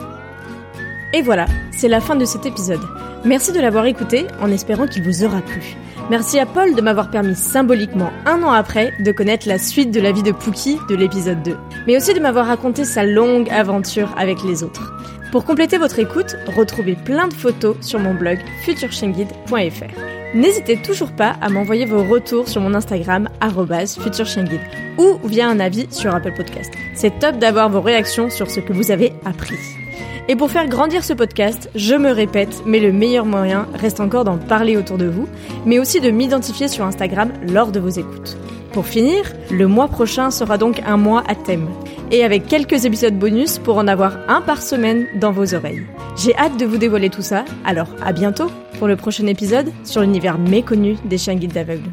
Et voilà, c'est la fin de cet épisode. Merci de l'avoir écouté en espérant qu'il vous aura plu. Merci à Paul de m'avoir permis symboliquement un an après de connaître la suite de la vie de Pookie de l'épisode 2, mais aussi de m'avoir raconté sa longue aventure avec les autres. Pour compléter votre écoute, retrouvez plein de photos sur mon blog futurchienguide.fr. N'hésitez toujours pas à m'envoyer vos retours sur mon Instagram @futurchienguide ou via un avis sur Apple Podcast. C'est top d'avoir vos réactions sur ce que vous avez appris. Et pour faire grandir ce podcast, je me répète, mais le meilleur moyen reste encore d'en parler autour de vous, mais aussi de m'identifier sur Instagram lors de vos écoutes. Pour finir, le mois prochain sera donc un mois à thème, et avec quelques épisodes bonus pour en avoir un par semaine dans vos oreilles. J'ai hâte de vous dévoiler tout ça, alors à bientôt pour le prochain épisode sur l'univers méconnu des chiens guides d'aveugles.